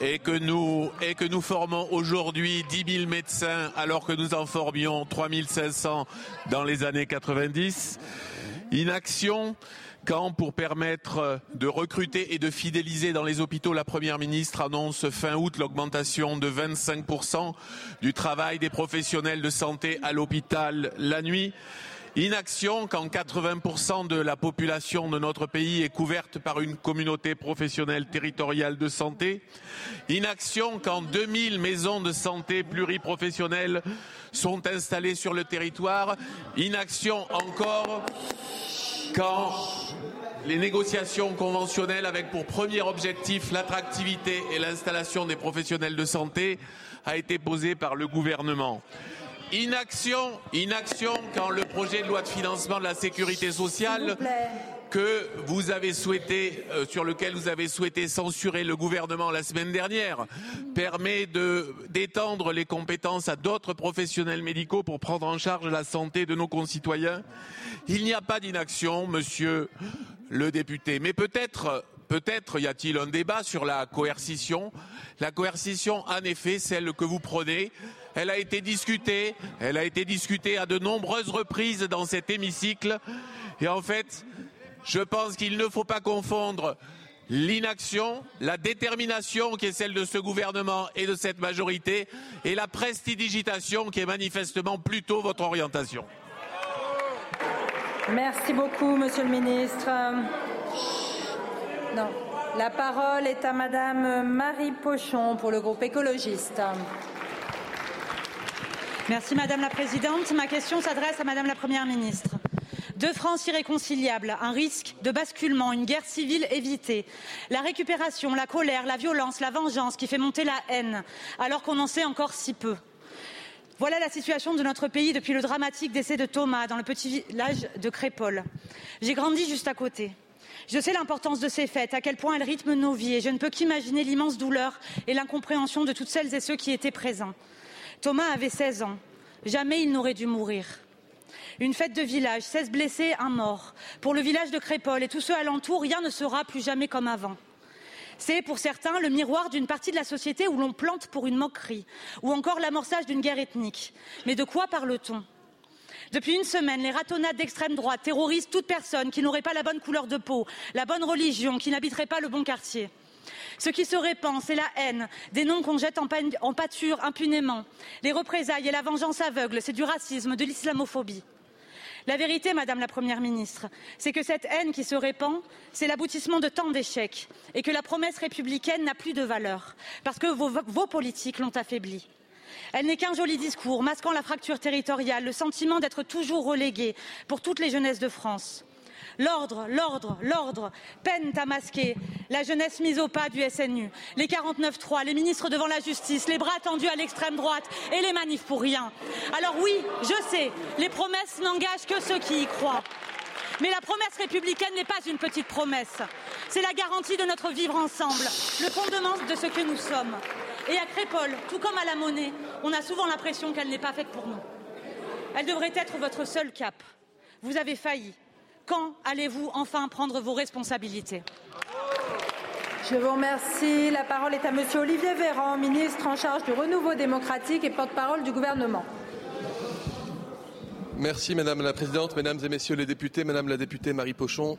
et que nous et que nous formons aujourd'hui 10 000 médecins alors que nous en formions 3 500 dans les années 90. Inaction quand, pour permettre de recruter et de fidéliser dans les hôpitaux, la Première ministre annonce fin août l'augmentation de 25% du travail des professionnels de santé à l'hôpital la nuit Inaction quand 80% de la population de notre pays est couverte par une communauté professionnelle territoriale de santé. Inaction quand 2000 maisons de santé pluriprofessionnelles sont installées sur le territoire. Inaction encore quand les négociations conventionnelles avec pour premier objectif l'attractivité et l'installation des professionnels de santé a été posée par le gouvernement. Inaction, inaction quand le projet de loi de financement de la sécurité sociale que vous avez souhaité, euh, sur lequel vous avez souhaité censurer le gouvernement la semaine dernière, permet de d'étendre les compétences à d'autres professionnels médicaux pour prendre en charge la santé de nos concitoyens. Il n'y a pas d'inaction, monsieur le député, mais peut-être Peut-être y a-t-il un débat sur la coercition. La coercition, en effet, celle que vous prenez, elle a été discutée, elle a été discutée à de nombreuses reprises dans cet hémicycle. Et en fait, je pense qu'il ne faut pas confondre l'inaction, la détermination qui est celle de ce gouvernement et de cette majorité, et la prestidigitation qui est manifestement plutôt votre orientation. Merci beaucoup, Monsieur le Ministre. Non. La parole est à Madame Marie Pochon pour le groupe écologiste. Merci Madame la Présidente. Ma question s'adresse à Madame la Première ministre. Deux France irréconciliables, un risque de basculement, une guerre civile évitée, la récupération, la colère, la violence, la vengeance qui fait monter la haine, alors qu'on en sait encore si peu. Voilà la situation de notre pays depuis le dramatique décès de Thomas dans le petit village de Crépole. J'ai grandi juste à côté. Je sais l'importance de ces fêtes, à quel point elles rythment nos vies, et je ne peux qu'imaginer l'immense douleur et l'incompréhension de toutes celles et ceux qui étaient présents. Thomas avait 16 ans. Jamais il n'aurait dû mourir. Une fête de village, 16 blessés, un mort. Pour le village de Crépole et tous ceux alentours, rien ne sera plus jamais comme avant. C'est pour certains le miroir d'une partie de la société où l'on plante pour une moquerie, ou encore l'amorçage d'une guerre ethnique. Mais de quoi parle-t-on? Depuis une semaine, les ratonnades d'extrême droite terrorisent toute personne qui n'aurait pas la bonne couleur de peau, la bonne religion, qui n'habiterait pas le bon quartier. Ce qui se répand, c'est la haine, des noms qu'on jette en, en pâture impunément, les représailles et la vengeance aveugle, c'est du racisme, de l'islamophobie. La vérité, Madame la Première ministre, c'est que cette haine qui se répand, c'est l'aboutissement de tant d'échecs et que la promesse républicaine n'a plus de valeur parce que vos, politiques l'ont affaiblie. Elle n'est qu'un joli discours masquant la fracture territoriale, le sentiment d'être toujours relégué pour toutes les jeunesses de France. L'ordre, l'ordre, l'ordre peinent à masquer la jeunesse mise au pas du SNU, les 49-3, les ministres devant la justice, les bras tendus à l'extrême droite et les manifs pour rien. Alors oui, je sais, les promesses n'engagent que ceux qui y croient. Mais la promesse républicaine n'est pas une petite promesse. C'est la garantie de notre vivre ensemble, le fondement de ce que nous sommes. Et à Crépole, tout comme à la monnaie, on a souvent l'impression qu'elle n'est pas faite pour nous. Elle devrait être votre seul cap. Vous avez failli. Quand allez-vous enfin prendre vos responsabilités? Je vous remercie. La parole est à Monsieur Olivier Véran, ministre en charge du renouveau démocratique et porte-parole du gouvernement. Merci Madame la Présidente, Mesdames et Messieurs les députés, Madame la députée Marie Pochon.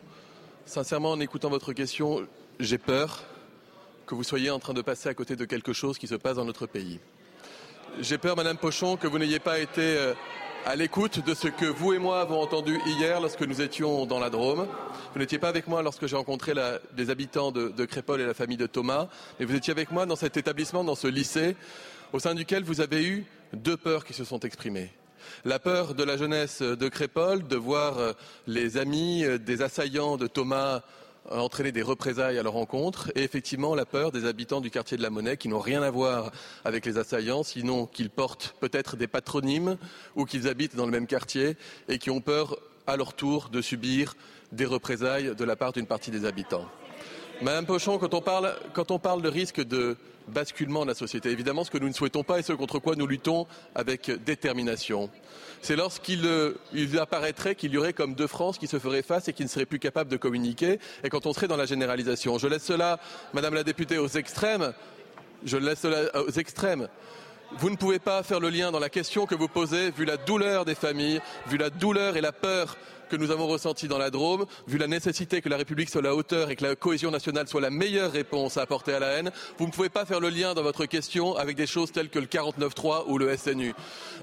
Sincèrement, en écoutant votre question, j'ai peur que vous soyez en train de passer à côté de quelque chose qui se passe dans notre pays. J'ai peur, Madame Pochon, que vous n'ayez pas été euh, à l'écoute de ce que vous et moi avons entendu hier lorsque nous étions dans la Drôme. Vous n'étiez pas avec moi lorsque j'ai rencontré les habitants de, de Crépole et la famille de Thomas, mais vous étiez avec moi dans cet établissement, dans ce lycée, au sein duquel vous avez eu deux peurs qui se sont exprimées. La peur de la jeunesse de Crépole de voir euh, les amis euh, des assaillants de Thomas entraîner des représailles à leur encontre et effectivement la peur des habitants du quartier de la Monnaie qui n'ont rien à voir avec les assaillants, sinon qu'ils portent peut-être des patronymes ou qu'ils habitent dans le même quartier et qui ont peur à leur tour de subir des représailles de la part d'une partie des habitants. Madame Pochon, quand on parle, quand on parle de risque de basculement de la société, évidemment ce que nous ne souhaitons pas et ce contre quoi nous luttons avec détermination, c'est lorsqu'il euh, apparaîtrait qu'il y aurait comme deux France qui se feraient face et qui ne seraient plus capables de communiquer, et quand on serait dans la généralisation. Je laisse cela, Madame la députée, aux extrêmes. Je laisse cela aux extrêmes. Vous ne pouvez pas faire le lien dans la question que vous posez, vu la douleur des familles, vu la douleur et la peur que nous avons ressenti dans la Drôme, vu la nécessité que la République soit à la hauteur et que la cohésion nationale soit la meilleure réponse à apporter à la haine, vous ne pouvez pas faire le lien dans votre question avec des choses telles que le 49.3 ou le SNU.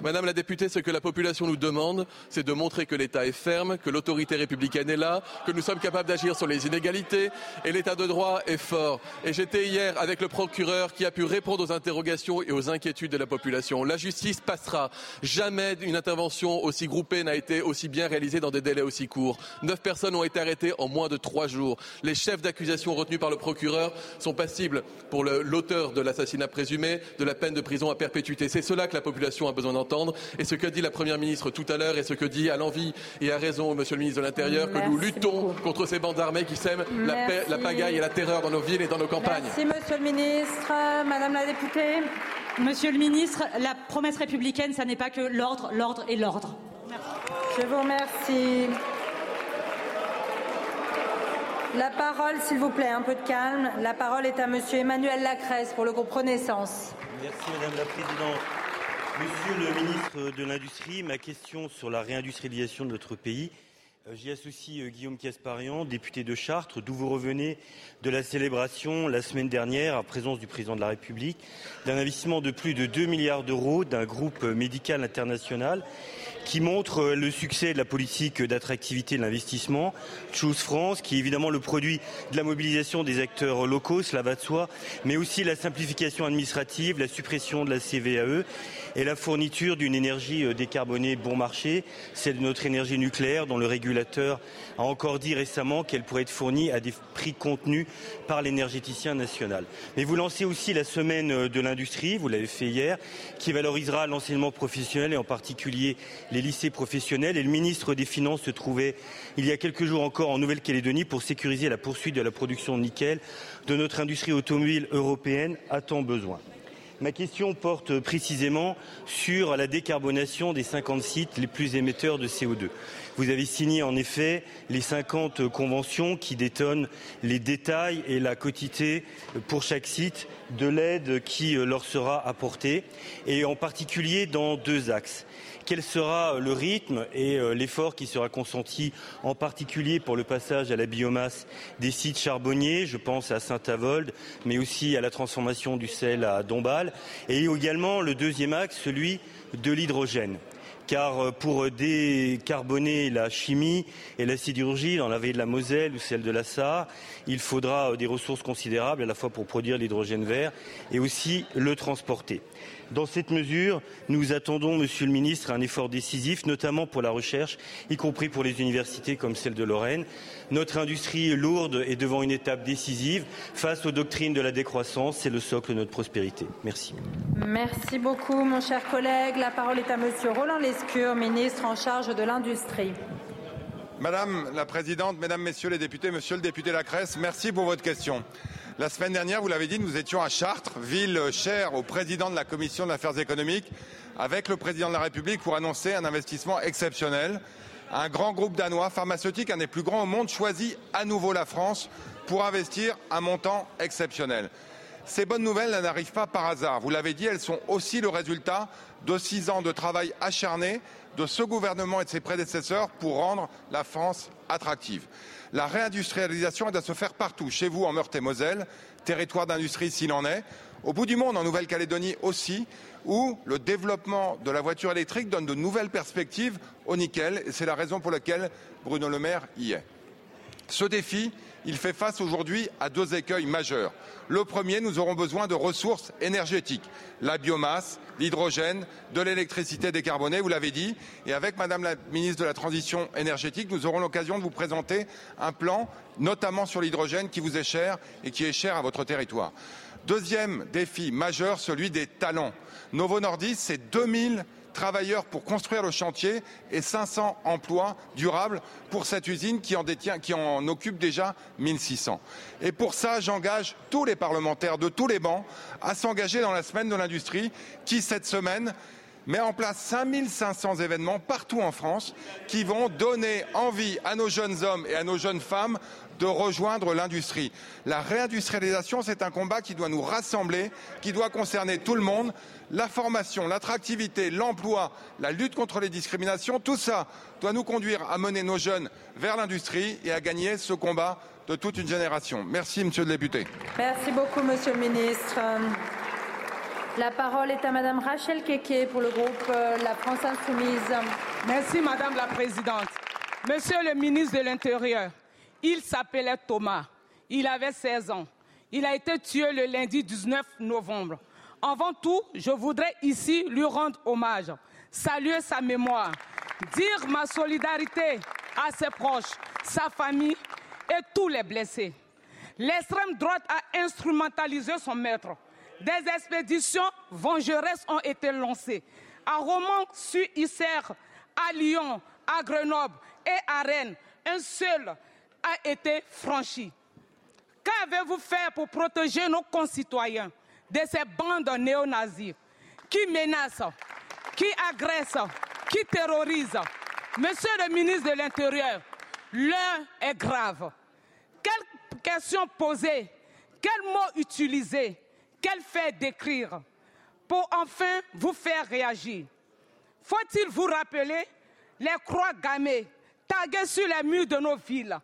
Madame la députée, ce que la population nous demande, c'est de montrer que l'État est ferme, que l'autorité républicaine est là, que nous sommes capables d'agir sur les inégalités et l'État de droit est fort. Et j'étais hier avec le procureur qui a pu répondre aux interrogations et aux inquiétudes de la population. La justice passera. Jamais une intervention aussi groupée n'a été aussi bien réalisée dans des délais aussi courts. Neuf personnes ont été arrêtées en moins de trois jours. Les chefs d'accusation retenus par le procureur sont passibles pour l'auteur de l'assassinat présumé de la peine de prison à perpétuité. C'est cela que la population a besoin d'entendre et ce que dit la première ministre tout à l'heure et ce que dit à l'envie et à raison monsieur le ministre de l'Intérieur que nous luttons contre ces bandes armées qui sèment la, paix, la pagaille et la terreur dans nos villes et dans nos campagnes. Merci monsieur le ministre. Madame la députée. Monsieur le ministre, la promesse républicaine, ça n'est pas que l'ordre, l'ordre et l'ordre. Je vous remercie. La parole, s'il vous plaît, un peu de calme. La parole est à Monsieur Emmanuel Lacresse pour le groupe Renaissance. Merci Madame la Présidente. Monsieur le ministre de l'Industrie, ma question sur la réindustrialisation de notre pays euh, j'y associe euh, Guillaume Casparian, député de Chartres, d'où vous revenez de la célébration la semaine dernière, en présence du président de la République, d'un investissement de plus de 2 milliards d'euros d'un groupe médical international qui montre euh, le succès de la politique d'attractivité de l'investissement. Choose France, qui est évidemment le produit de la mobilisation des acteurs locaux, cela va de soi, mais aussi la simplification administrative, la suppression de la CVAE et la fourniture d'une énergie décarbonée bon marché, celle de notre énergie nucléaire dont le régulateur a encore dit récemment qu'elle pourrait être fournie à des prix contenus par l'énergéticien national. Mais vous lancez aussi la semaine de l'industrie, vous l'avez fait hier, qui valorisera l'enseignement professionnel et en particulier les lycées professionnels. Et le ministre des Finances se trouvait il y a quelques jours encore en Nouvelle-Calédonie pour sécuriser la poursuite de la production de nickel de notre industrie automobile européenne a tant besoin. Ma question porte précisément sur la décarbonation des 50 sites les plus émetteurs de CO2. Vous avez signé en effet les 50 conventions qui détonnent les détails et la quotité pour chaque site de l'aide qui leur sera apportée et en particulier dans deux axes quel sera le rythme et euh, l'effort qui sera consenti en particulier pour le passage à la biomasse des sites charbonniers, je pense à Saint-Avold, mais aussi à la transformation du sel à Dombasle, et également le deuxième axe, celui de l'hydrogène. Car euh, pour décarboner la chimie et la sidérurgie dans la vallée de la Moselle ou celle de la il faudra euh, des ressources considérables à la fois pour produire l'hydrogène vert et aussi le transporter. Dans cette mesure, nous attendons, Monsieur le Ministre, un effort décisif, notamment pour la recherche, y compris pour les universités comme celle de Lorraine. Notre industrie lourde est devant une étape décisive face aux doctrines de la décroissance. C'est le socle de notre prospérité. Merci. Merci beaucoup, mon cher collègue. La parole est à Monsieur Roland Lescure, ministre en charge de l'Industrie. Madame la Présidente, Mesdames, Messieurs les députés, Monsieur le député Lacresse, merci pour votre question. La semaine dernière, vous l'avez dit, nous étions à Chartres, ville chère au président de la Commission des affaires économiques, avec le président de la République pour annoncer un investissement exceptionnel. Un grand groupe danois pharmaceutique, un des plus grands au monde, choisit à nouveau la France pour investir un montant exceptionnel. Ces bonnes nouvelles n'arrivent pas par hasard. Vous l'avez dit, elles sont aussi le résultat de six ans de travail acharné de ce gouvernement et de ses prédécesseurs pour rendre la France attractive. La réindustrialisation doit se faire partout, chez vous en Meurthe-et-Moselle, territoire d'industrie s'il en est, au bout du monde, en Nouvelle-Calédonie aussi, où le développement de la voiture électrique donne de nouvelles perspectives au nickel, c'est la raison pour laquelle Bruno Le Maire y est. Ce défi, il fait face aujourd'hui à deux écueils majeurs. Le premier, nous aurons besoin de ressources énergétiques, la biomasse, l'hydrogène, de l'électricité décarbonée, vous l'avez dit. Et avec Madame la ministre de la Transition énergétique, nous aurons l'occasion de vous présenter un plan, notamment sur l'hydrogène, qui vous est cher et qui est cher à votre territoire. Deuxième défi majeur, celui des talents. Novo Nordisk, c'est 2000 travailleurs pour construire le chantier et 500 emplois durables pour cette usine qui en occupe déjà 1600. Et pour ça, j'engage tous les parlementaires de tous les bancs à s'engager dans la semaine de l'industrie qui, cette semaine, met en place 5500 événements partout en France qui vont donner envie à nos jeunes hommes et à nos jeunes femmes de rejoindre l'industrie. La réindustrialisation, c'est un combat qui doit nous rassembler, qui doit concerner tout le monde. La formation, l'attractivité, l'emploi, la lutte contre les discriminations, tout ça doit nous conduire à mener nos jeunes vers l'industrie et à gagner ce combat de toute une génération. Merci, monsieur le député. Merci beaucoup, monsieur le ministre. La parole est à madame Rachel Keke pour le groupe euh, La France Insoumise. Merci, madame la présidente. Monsieur le ministre de l'Intérieur, il s'appelait Thomas. Il avait 16 ans. Il a été tué le lundi 19 novembre. Avant tout, je voudrais ici lui rendre hommage, saluer sa mémoire, dire ma solidarité à ses proches, sa famille et tous les blessés. L'extrême droite a instrumentalisé son maître. Des expéditions vengeresses ont été lancées à Romans sur Isère, à Lyon, à Grenoble et à Rennes. Un seul a été franchi. Qu'avez-vous fait pour protéger nos concitoyens de ces bandes néo-nazis qui menacent, qui agressent, qui terrorisent? Monsieur le ministre de l'Intérieur, l'heure est grave. Quelles questions poser? Quels mots utiliser? Quels faits décrire? Pour enfin vous faire réagir Faut-il vous rappeler les croix gammées taguées sur les murs de nos villes?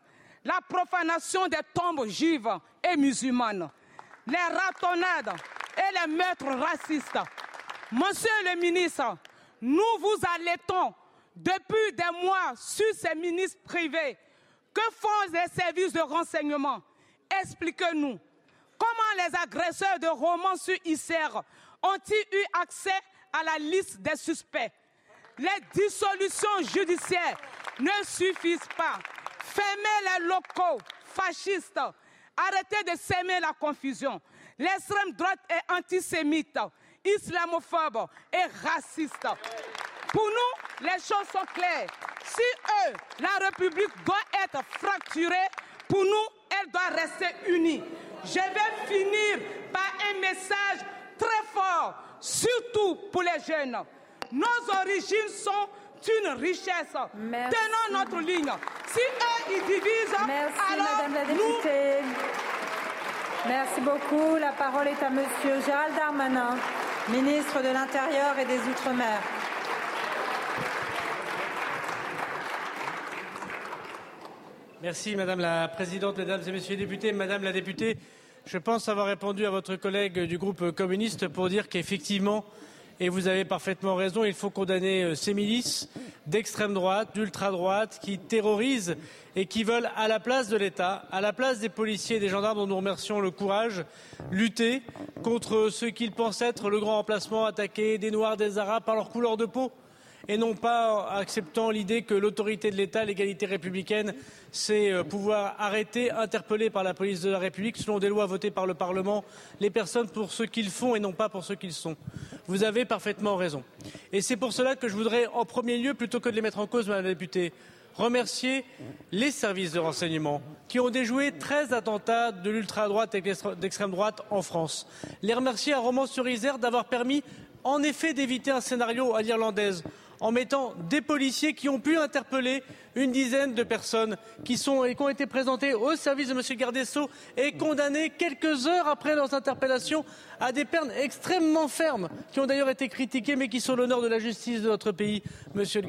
La profanation des tombes juives et musulmanes, les ratonnades et les meurtres racistes. Monsieur le ministre, nous vous allaitons depuis des mois sur ces ministres privés. Que font les services de renseignement? Expliquez-nous. Comment les agresseurs de romans sur Isère ont-ils eu accès à la liste des suspects? Les dissolutions judiciaires ne suffisent pas. Fermez les locaux fascistes. Arrêtez de s'aimer la confusion. L'extrême droite est antisémite, islamophobe et raciste. Pour nous, les choses sont claires. Si eux, la République doit être fracturée, pour nous, elle doit rester unie. Je vais finir par un message très fort, surtout pour les jeunes. Nos origines sont une richesse. Tenons notre ligne. Si eux, ils divisent, Merci, alors Madame la nous... Merci beaucoup. La parole est à Monsieur Gérald Darmanin, ministre de l'Intérieur et des Outre-mer. Merci Madame la Présidente, Mesdames et Messieurs les députés. Madame la députée, je pense avoir répondu à votre collègue du groupe communiste pour dire qu'effectivement, et vous avez parfaitement raison, il faut condamner euh, ces milices d'extrême droite, d'ultra droite, qui terrorisent et qui veulent, à la place de l'État, à la place des policiers et des gendarmes dont nous remercions le courage, lutter contre ce qu'ils pensent être le grand remplacement, attaquer des Noirs, des Arabes par leur couleur de peau et non pas acceptant l'idée que l'autorité de l'État, l'égalité républicaine, c'est euh, pouvoir arrêter, interpeller par la police de la République, selon des lois votées par le Parlement, les personnes pour ce qu'ils font et non pas pour ce qu'ils sont. Vous avez parfaitement raison. Et c'est pour cela que je voudrais, en premier lieu, plutôt que de les mettre en cause, Madame la députée, remercier les services de renseignement qui ont déjoué 13 attentats de l'ultra-droite et d'extrême droite en France. Les remercier à Romans-sur-Isère d'avoir permis, en effet, d'éviter un scénario à l'irlandaise en mettant des policiers qui ont pu interpeller une dizaine de personnes qui, et qui ont été présentées au service de M. Gardesso et condamnées quelques heures après leurs interpellations à des peines extrêmement fermes, qui ont d'ailleurs été critiquées mais qui sont l'honneur de la justice de notre pays, Monsieur le.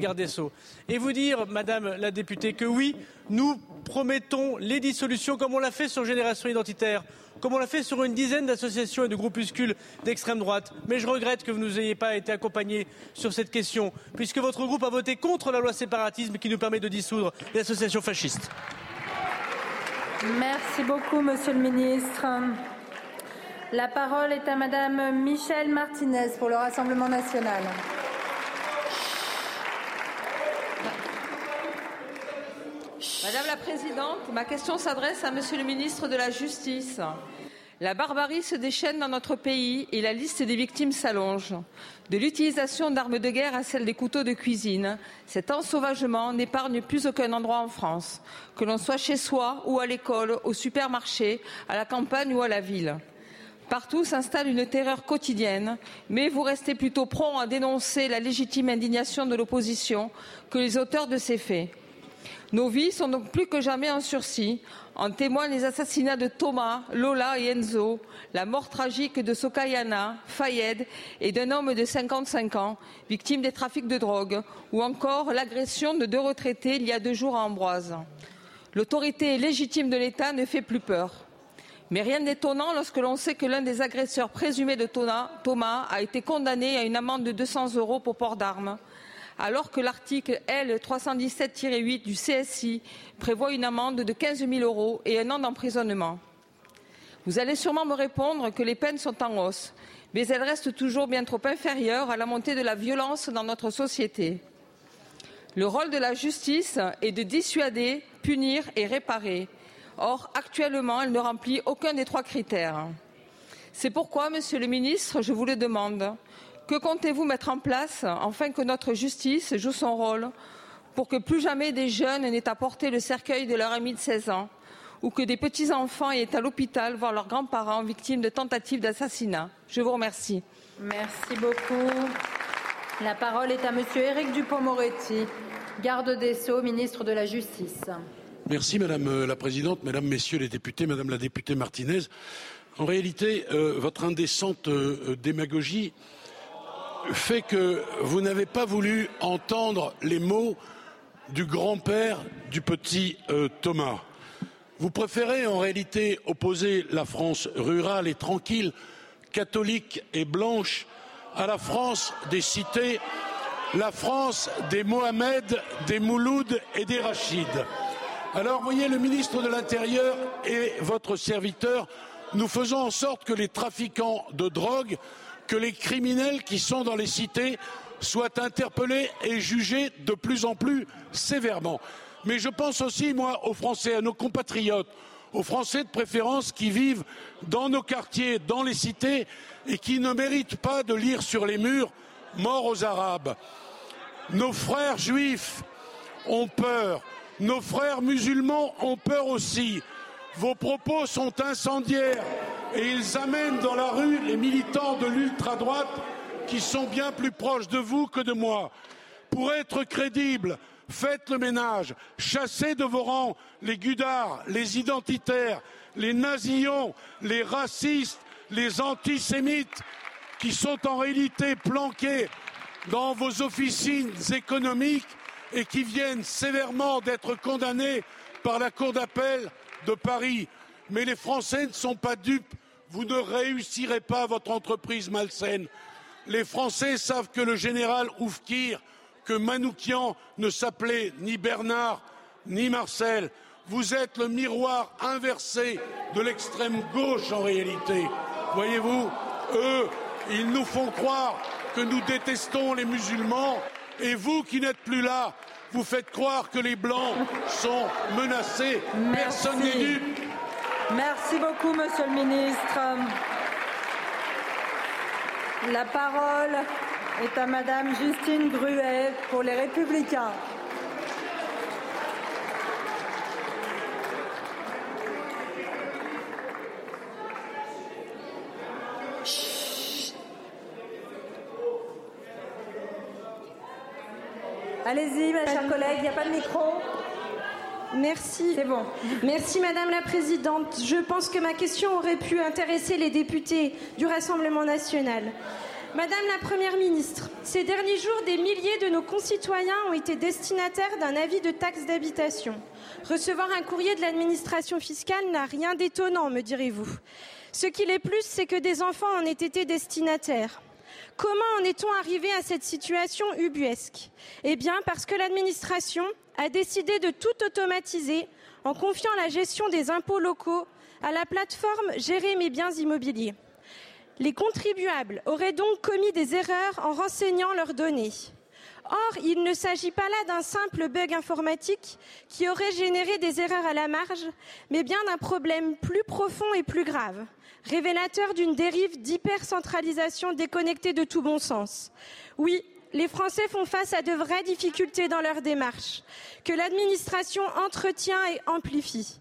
Et vous dire, Madame la députée, que oui, nous promettons les dissolutions comme on l'a fait sur Génération Identitaire comme on l'a fait sur une dizaine d'associations et de groupuscules d'extrême droite. Mais je regrette que vous ne nous ayez pas été accompagnés sur cette question, puisque votre groupe a voté contre la loi séparatisme qui nous permet de dissoudre les associations fascistes. Merci beaucoup, Monsieur le ministre. La parole est à Madame Michèle Martinez pour le Rassemblement national. Madame la Présidente, ma question s'adresse à Monsieur le ministre de la Justice. La barbarie se déchaîne dans notre pays et la liste des victimes s'allonge. De l'utilisation d'armes de guerre à celle des couteaux de cuisine, cet ensauvagement n'épargne plus aucun endroit en France, que l'on soit chez soi ou à l'école, au supermarché, à la campagne ou à la ville. Partout s'installe une terreur quotidienne, mais vous restez plutôt prompt à dénoncer la légitime indignation de l'opposition que les auteurs de ces faits. Nos vies sont donc plus que jamais en sursis. En témoignent les assassinats de Thomas, Lola et Enzo, la mort tragique de Sokayana, Fayed et d'un homme de 55 ans, victime des trafics de drogue, ou encore l'agression de deux retraités il y a deux jours à Ambroise. L'autorité légitime de l'État ne fait plus peur. Mais rien d'étonnant lorsque l'on sait que l'un des agresseurs présumés de Thomas a été condamné à une amende de 200 euros pour port d'armes, alors que l'article L 317-8 du CSI prévoit une amende de 15 000 euros et un an d'emprisonnement. Vous allez sûrement me répondre que les peines sont en hausse, mais elles restent toujours bien trop inférieures à la montée de la violence dans notre société. Le rôle de la justice est de dissuader, punir et réparer. Or, actuellement, elle ne remplit aucun des trois critères. C'est pourquoi, Monsieur le ministre, je vous le demande. Que comptez-vous mettre en place afin que notre justice joue son rôle pour que plus jamais des jeunes n'aient à porter le cercueil de leur ami de 16 ans ou que des petits-enfants aient à l'hôpital voir leurs grands-parents victimes de tentatives d'assassinat? Je vous remercie. Merci beaucoup. La parole est à Monsieur Éric Dupond-Moretti, garde des Sceaux, ministre de la Justice. Merci Madame la Présidente, Mesdames, Messieurs les députés, Madame la députée Martinez. En réalité, euh, votre indécente euh, démagogie fait que vous n'avez pas voulu entendre les mots du grand-père du petit euh, Thomas. Vous préférez en réalité opposer la France rurale et tranquille, catholique et blanche, à la France des cités, la France des Mohamed, des Mouloud et des Rachid. Alors, voyez, le ministre de l'Intérieur et votre serviteur, nous faisons en sorte que les trafiquants de drogue, que les criminels qui sont dans les cités soient interpellés et jugés de plus en plus sévèrement. Mais je pense aussi, moi, aux Français, à nos compatriotes, aux Français de préférence qui vivent dans nos quartiers, dans les cités, et qui ne méritent pas de lire sur les murs mort aux Arabes. Nos frères juifs ont peur nos frères musulmans ont peur aussi. Vos propos sont incendiaires et ils amènent dans la rue les militants de l'ultra-droite qui sont bien plus proches de vous que de moi. Pour être crédibles, faites le ménage, chassez de vos rangs les gudards, les identitaires, les nazillons, les racistes, les antisémites qui sont en réalité planqués dans vos officines économiques et qui viennent sévèrement d'être condamnés par la Cour d'appel de Paris. Mais les Français ne sont pas dupes. Vous ne réussirez pas votre entreprise malsaine. Les Français savent que le général Oufkir, que Manoukian ne s'appelait ni Bernard ni Marcel. Vous êtes le miroir inversé de l'extrême gauche en réalité. Voyez-vous, eux, ils nous font croire que nous détestons les musulmans et vous qui n'êtes plus là, vous faites croire que les Blancs sont menacés. Personne n'est dupe. Merci beaucoup, Monsieur le Ministre. La parole est à Madame Justine Gruet pour les Républicains. Allez-y, ma chère collègue, il n'y a pas de micro. Merci. C'est bon. Merci Madame la Présidente. Je pense que ma question aurait pu intéresser les députés du Rassemblement national. Madame la Première ministre, ces derniers jours, des milliers de nos concitoyens ont été destinataires d'un avis de taxe d'habitation. Recevoir un courrier de l'administration fiscale n'a rien d'étonnant, me direz-vous. Ce qu'il est plus, c'est que des enfants en aient été destinataires. Comment en est-on arrivé à cette situation ubuesque? Eh bien, parce que l'administration a décidé de tout automatiser en confiant la gestion des impôts locaux à la plateforme Gérer mes biens immobiliers. Les contribuables auraient donc commis des erreurs en renseignant leurs données. Or, il ne s'agit pas là d'un simple bug informatique qui aurait généré des erreurs à la marge, mais bien d'un problème plus profond et plus grave, révélateur d'une dérive d'hypercentralisation déconnectée de tout bon sens. Oui, les Français font face à de vraies difficultés dans leur démarche, que l'administration entretient et amplifie.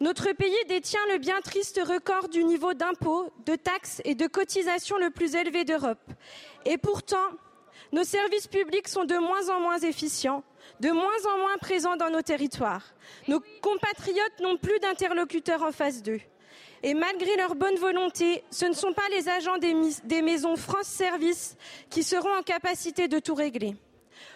Notre pays détient le bien triste record du niveau d'impôts, de taxes et de cotisations le plus élevé d'Europe. Et pourtant, nos services publics sont de moins en moins efficients, de moins en moins présents dans nos territoires. Nos compatriotes n'ont plus d'interlocuteurs en face d'eux. Et malgré leur bonne volonté, ce ne sont pas les agents des, des maisons France Service qui seront en capacité de tout régler.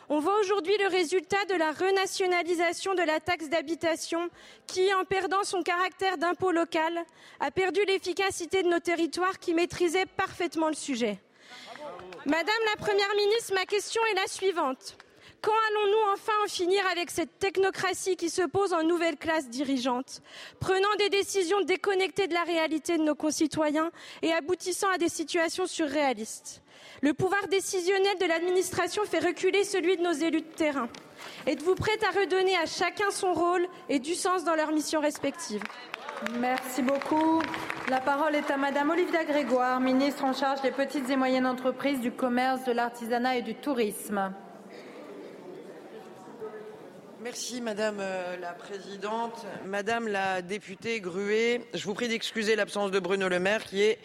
On voit aujourd'hui le résultat de la renationalisation de la taxe d'habitation qui, en perdant son caractère d'impôt local, a perdu l'efficacité de nos territoires qui maîtrisaient parfaitement le sujet. Madame la Première ministre, ma question est la suivante. Quand allons-nous enfin en finir avec cette technocratie qui se pose en nouvelle classe dirigeante, prenant des décisions déconnectées de la réalité de nos concitoyens et aboutissant à des situations surréalistes? Le pouvoir décisionnel de l'administration fait reculer celui de nos élus de terrain. Êtes-vous prête à redonner à chacun son rôle et du sens dans leurs missions respectives? Merci beaucoup. La parole est à Madame Olivia Grégoire, ministre en charge des petites et moyennes entreprises, du commerce, de l'artisanat et du tourisme. Merci Madame euh, la Présidente. Madame la députée Gruet, je vous prie d'excuser l'absence de Bruno Le Maire qui est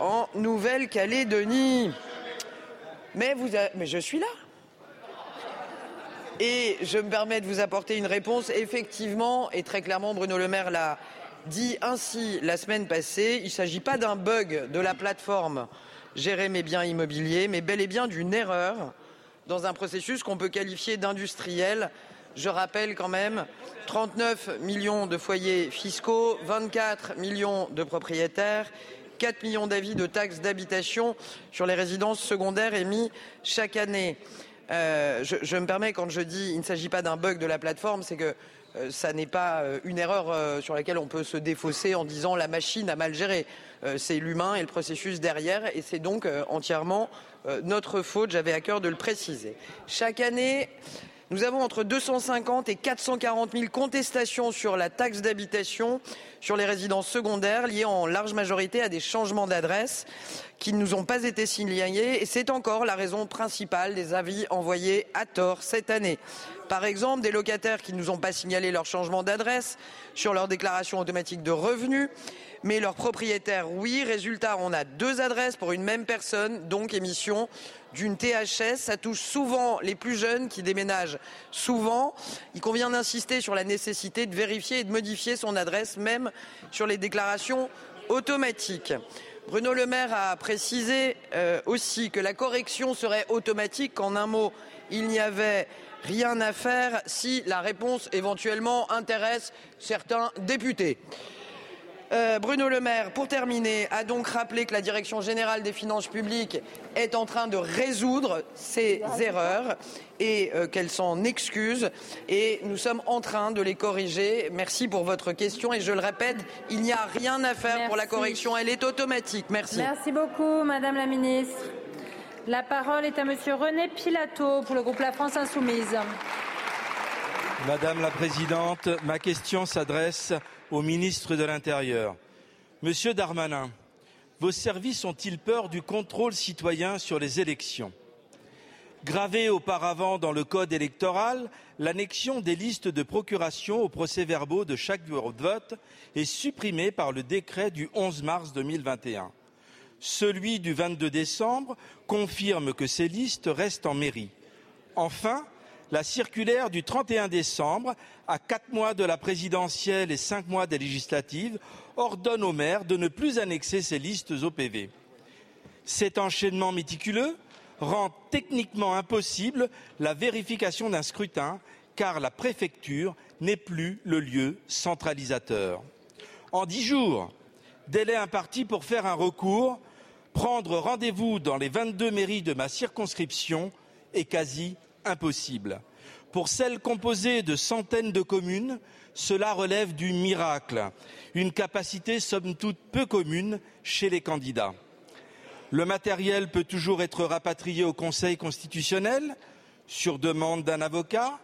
en Nouvelle-Calédonie. Mais, vous Mais je suis là. Et je me permets de vous apporter une réponse. Effectivement, et très clairement, Bruno Le Maire l'a dit ainsi la semaine passée, il ne s'agit pas d'un bug de la plateforme Gérer mes biens immobiliers, mais bel et bien d'une erreur dans un processus qu'on peut qualifier d'industriel je rappelle quand même 39 millions de foyers fiscaux, 24 millions de propriétaires, 4 millions d'avis de taxes d'habitation sur les résidences secondaires émis chaque année. Euh, je, me permets, quand je dis il ne s'agit pas d'un bug de la plateforme, c'est que euh, ça n'est pas euh, une erreur sur laquelle on peut se défausser en disant la machine a mal géré. c'est l'humain et le processus derrière, et c'est donc entièrement notre faute. J'avais à cœur de le préciser. Chaque année, nous avons entre 250 et 440 000 contestations sur la taxe d'habitation sur les résidences secondaires liées en large majorité à des changements d'adresse qui ne nous ont pas été signalés et c'est encore la raison principale des avis envoyés à tort cette année. Par exemple, des locataires qui ne nous ont pas signalé leur changement d'adresse sur leur déclaration automatique de revenus mais leurs propriétaires, oui. Résultat, on a deux adresses pour une même personne, donc émission d'une THS. Ça touche souvent les plus jeunes qui déménagent souvent. Il convient d'insister sur la nécessité de vérifier et de modifier son adresse, même sur les déclarations automatiques. Bruno Le Maire a précisé euh, aussi que la correction serait automatique. En un mot, il n'y avait rien à faire si la réponse éventuellement intéresse certains députés. Euh, Bruno Le Maire, pour terminer, a donc rappelé que la Direction générale des finances publiques est en train de résoudre ces erreurs et euh, qu'elle s'en excuse. Et nous sommes en train de les corriger. Merci pour votre question. Et je le répète, il n'y a rien à faire pour la correction. Elle est automatique. Merci. Merci beaucoup, Madame la Ministre. La parole est à Monsieur René Pilato pour le groupe La France Insoumise. Madame la Présidente, ma question s'adresse au ministre de l'Intérieur. Monsieur Darmanin, vos services ont-ils peur du contrôle citoyen sur les élections? Gravé auparavant dans le code électoral, l'annexion des listes de procuration aux procès-verbaux de chaque vote est supprimée par le décret du 11 mars 2021. Celui du 22 décembre confirme que ces listes restent en mairie. Enfin, la circulaire du 31 décembre, à quatre mois de la présidentielle et cinq mois des législatives, ordonne aux maires de ne plus annexer ces listes au PV. Cet enchaînement méticuleux rend techniquement impossible la vérification d'un scrutin, car la préfecture n'est plus le lieu centralisateur. En dix jours, délai imparti pour faire un recours, prendre rendez-vous dans les 22 mairies de ma circonscription est quasi impossible. Pour celles composées de centaines de communes, cela relève du miracle, une capacité somme toute peu commune chez les candidats. Le matériel peut toujours être rapatrié au Conseil constitutionnel sur demande d'un avocat,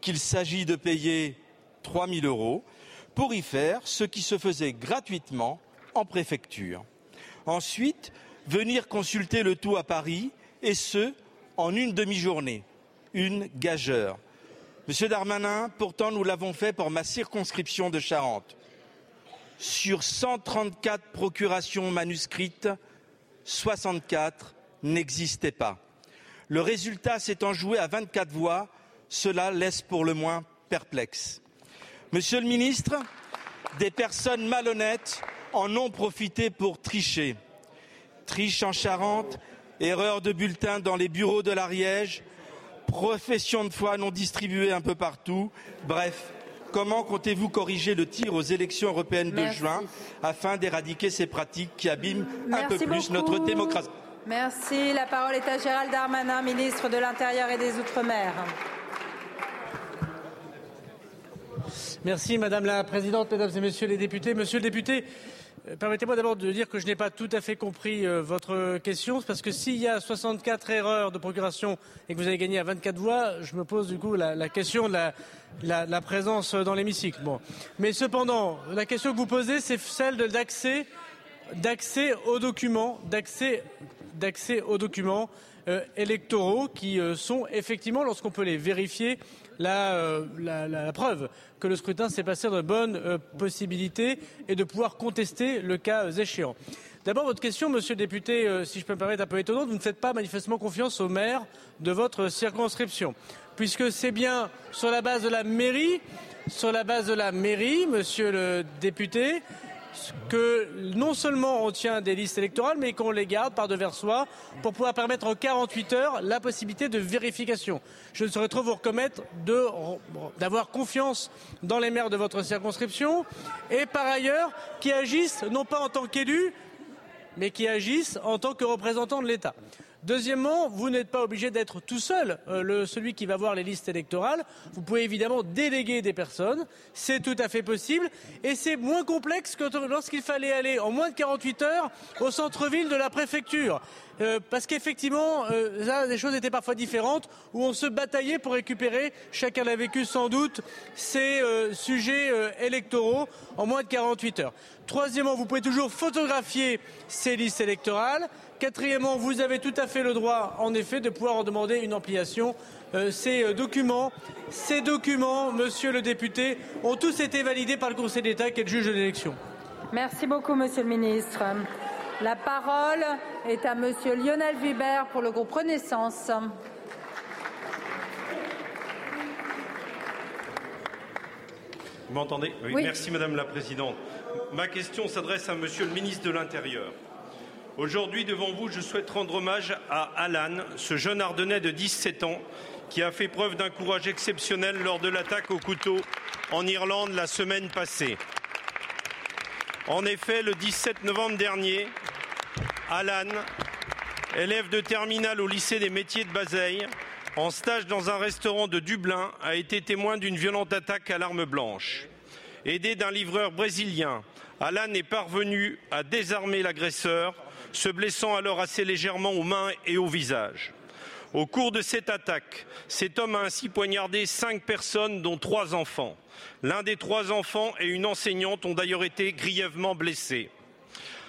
qu'il s'agit de payer 3 000 euros pour y faire ce qui se faisait gratuitement en préfecture. Ensuite, venir consulter le tout à Paris, et ce, en une demi-journée une gageure. Monsieur Darmanin, pourtant nous l'avons fait pour ma circonscription de Charente. sur 134 procurations manuscrites, 64 n'existaient pas. Le résultat s'étant joué à 24 voix, cela laisse pour le moins perplexe. Monsieur le ministre, des personnes malhonnêtes en ont profité pour tricher. Triche en Charente, erreur de bulletin dans les bureaux de l'Ariège, profession de foi non distribuée un peu partout. Bref, comment comptez-vous corriger le tir aux élections européennes de Merci. juin afin d'éradiquer ces pratiques qui abîment un peu plus beaucoup. notre démocratie? Merci. La parole est à Gérald Darmanin, ministre de l'Intérieur et des Outre-mer. Merci Madame la Présidente, Mesdames et Messieurs les députés. Monsieur le député, permettez-moi d'abord de dire que je n'ai pas tout à fait compris euh, votre question, parce que s'il y a 64 erreurs de procuration et que vous avez gagné à 24 voix, je me pose du coup la, question de la, présence dans l'hémicycle. Bon. Mais cependant, la question que vous posez, c'est celle de- d'accès aux documents, d'accès aux documents euh, électoraux qui euh, sont effectivement, lorsqu'on peut les vérifier, la, euh, la- preuve que le scrutin s'est passé dans de bonnes euh, possibilités et de pouvoir contester le cas euh, échéant. D'abord, votre question, monsieur le député, si je peux me permettre un peu étonnante, vous ne faites pas manifestement confiance au maire de votre circonscription, puisque c'est bien sur la base de la mairie, sur la base de la mairie, monsieur le député, que non seulement on tient des listes électorales, mais qu'on les garde par devers soi pour pouvoir permettre en 48 heures la possibilité de vérification. Je ne saurais trop vous recommettre d'avoir confiance dans les maires de votre circonscription et par ailleurs qui agissent non pas en tant qu'élus, mais qui agissent en tant que représentants de l'État. Deuxièmement, vous n'êtes pas obligé d'être tout seul, euh, celui qui va voir les listes électorales. Vous pouvez évidemment déléguer des personnes, c'est tout à fait possible, et c'est moins complexe que lorsqu'il fallait aller en moins de 48 heures au centre-ville de la préfecture. Euh, parce qu'effectivement, euh, là, les choses étaient parfois différentes, où on se bataillait pour récupérer, chacun l'a vécu sans doute, ces euh, sujets euh, électoraux en moins de 48 heures. Troisièmement, vous pouvez toujours photographier ces listes électorales. Quatrièmement, vous avez tout à fait le droit, en effet, de pouvoir en demander une ampliation. Euh, ces euh, documents, ces documents, monsieur le député, ont tous été validés par le Conseil d'État qui est le juge de l'élection. Merci beaucoup, monsieur le ministre. La parole est à monsieur Lionel Vibert pour le groupe Renaissance. Vous m'entendez? Oui. Merci Madame la Présidente. Ma question s'adresse à Monsieur le ministre de l'Intérieur. Aujourd'hui, devant vous, je souhaite rendre hommage à Alan, ce jeune Ardennais de 17 ans qui a fait preuve d'un courage exceptionnel lors de l'attaque au couteau en Irlande la semaine passée. En effet, le 17 novembre dernier, Alan, élève de terminale au lycée des métiers de Bazeille, en stage dans un restaurant de Dublin, a été témoin d'une violente attaque à l'arme blanche. Aidé d'un livreur brésilien, Alan est parvenu à désarmer l'agresseur, se blessant alors assez légèrement aux mains et au visage. Au cours de cette attaque, cet homme a ainsi poignardé cinq personnes, dont trois enfants. L'un des trois enfants et une enseignante ont d'ailleurs été grièvement blessés.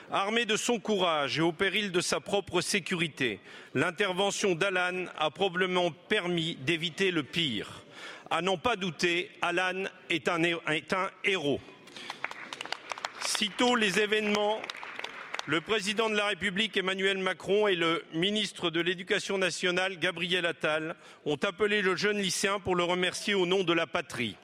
Armé de son courage et au péril de sa propre sécurité, l'intervention d'Alan a probablement permis d'éviter le pire. À n'en pas douter, Alan est un, héros. Sitôt les événements, le président de la République Emmanuel Macron et le ministre de l'Éducation nationale Gabriel Attal ont appelé le jeune lycéen pour le remercier au nom de la patrie.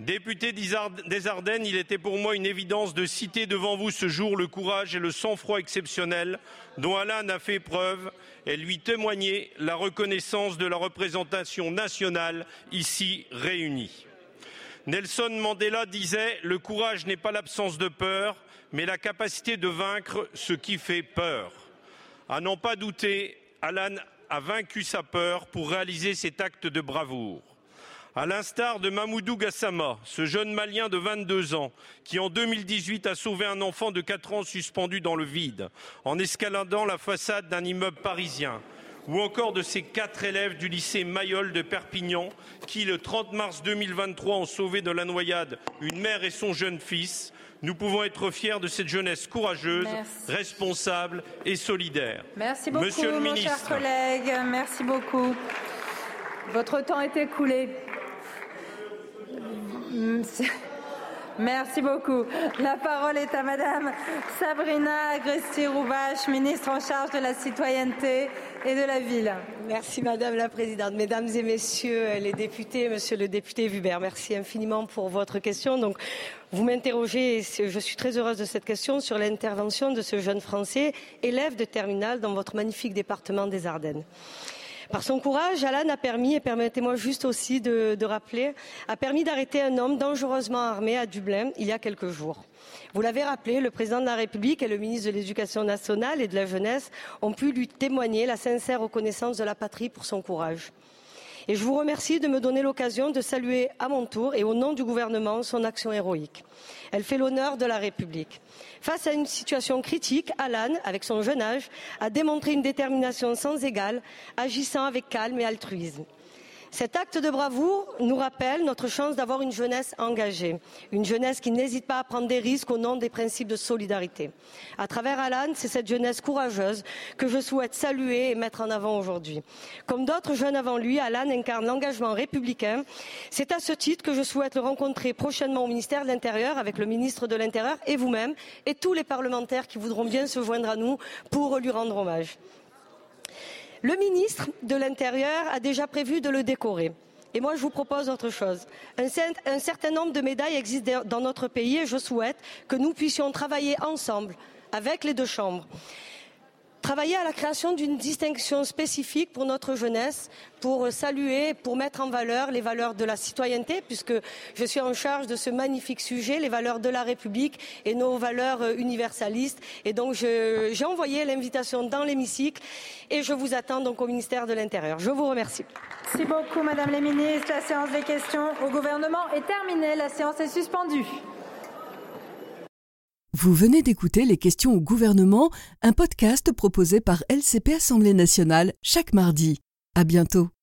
Député des Ardennes, il était pour moi une évidence de citer devant vous ce jour le courage et le sang-froid exceptionnel dont Alain a fait preuve et lui témoigner la reconnaissance de la représentation nationale ici réunie. Nelson Mandela disait Le courage n'est pas l'absence de peur, mais la capacité de vaincre ce qui fait peur. À n'en pas douter, Alan a vaincu sa peur pour réaliser cet acte de bravoure. À l'instar de Mamoudou Gassama, ce jeune Malien de 22 ans, qui en 2018 a sauvé un enfant de 4 ans suspendu dans le vide, en escaladant la façade d'un immeuble parisien, ou encore de ces quatre élèves du lycée Mayol de Perpignan, qui, le 30 mars 2023, ont sauvé de la noyade une mère et son jeune fils, nous pouvons être fiers de cette jeunesse courageuse, Merci. responsable et solidaire. Merci beaucoup, Monsieur le mon ministre, cher collègue. Merci beaucoup. Votre temps est écoulé. Merci beaucoup. La parole est à Madame Sabrina Agresti-Roubache, ministre en charge de la citoyenneté et de la ville. Merci Madame la Présidente. Mesdames et Messieurs les députés, Monsieur le député Vubert, merci infiniment pour votre question. Vous m'interrogez, et je suis très heureuse de cette question, sur l'intervention de ce jeune Français, élève de terminale dans votre magnifique département des Ardennes. Par son courage, Alan a permis, et permettez-moi juste aussi de, rappeler, a permis d'arrêter un homme dangereusement armé à Dublin il y a quelques jours. Vous l'avez rappelé, le président de la République et le ministre de l'Éducation nationale et de la jeunesse ont pu lui témoigner la sincère reconnaissance de la patrie pour son courage. Je vous remercie de me donner l'occasion de saluer à mon tour et au nom du gouvernement son action héroïque. Elle fait l'honneur de la République. Face à une situation critique, Alan, avec son jeune âge, a démontré une détermination sans égale, agissant avec calme et altruisme. Cet acte de bravoure nous rappelle notre chance d'avoir une jeunesse engagée, une jeunesse qui n'hésite pas à prendre des risques au nom des principes de solidarité. À travers Alan, c'est cette jeunesse courageuse que je souhaite saluer et mettre en avant aujourd'hui. Comme d'autres jeunes avant lui, Alan incarne l'engagement républicain. C'est à ce titre que je souhaite le rencontrer prochainement au ministère de l'Intérieur avec le ministre de l'Intérieur et vous-même et tous les parlementaires qui voudront bien se joindre à nous pour lui rendre hommage. Le ministre de l'Intérieur a déjà prévu de le décorer. Et moi, je vous propose autre chose. Un, certain nombre de médailles existent dans notre pays et je souhaite que nous puissions travailler ensemble avec les deux chambres travailler à la création d'une distinction spécifique pour notre jeunesse, pour saluer, pour mettre en valeur les valeurs de la citoyenneté, puisque je suis en charge de ce magnifique sujet, les valeurs de la République et nos valeurs universalistes. Et donc, j'ai envoyé l'invitation dans l'hémicycle et je vous attends donc au ministère de l'Intérieur. Je vous remercie. Merci beaucoup, Madame la Ministre. La séance des questions au gouvernement est terminée. La séance est suspendue. Vous venez d'écouter Les questions au gouvernement, un podcast proposé par LCP Assemblée nationale chaque mardi. À bientôt.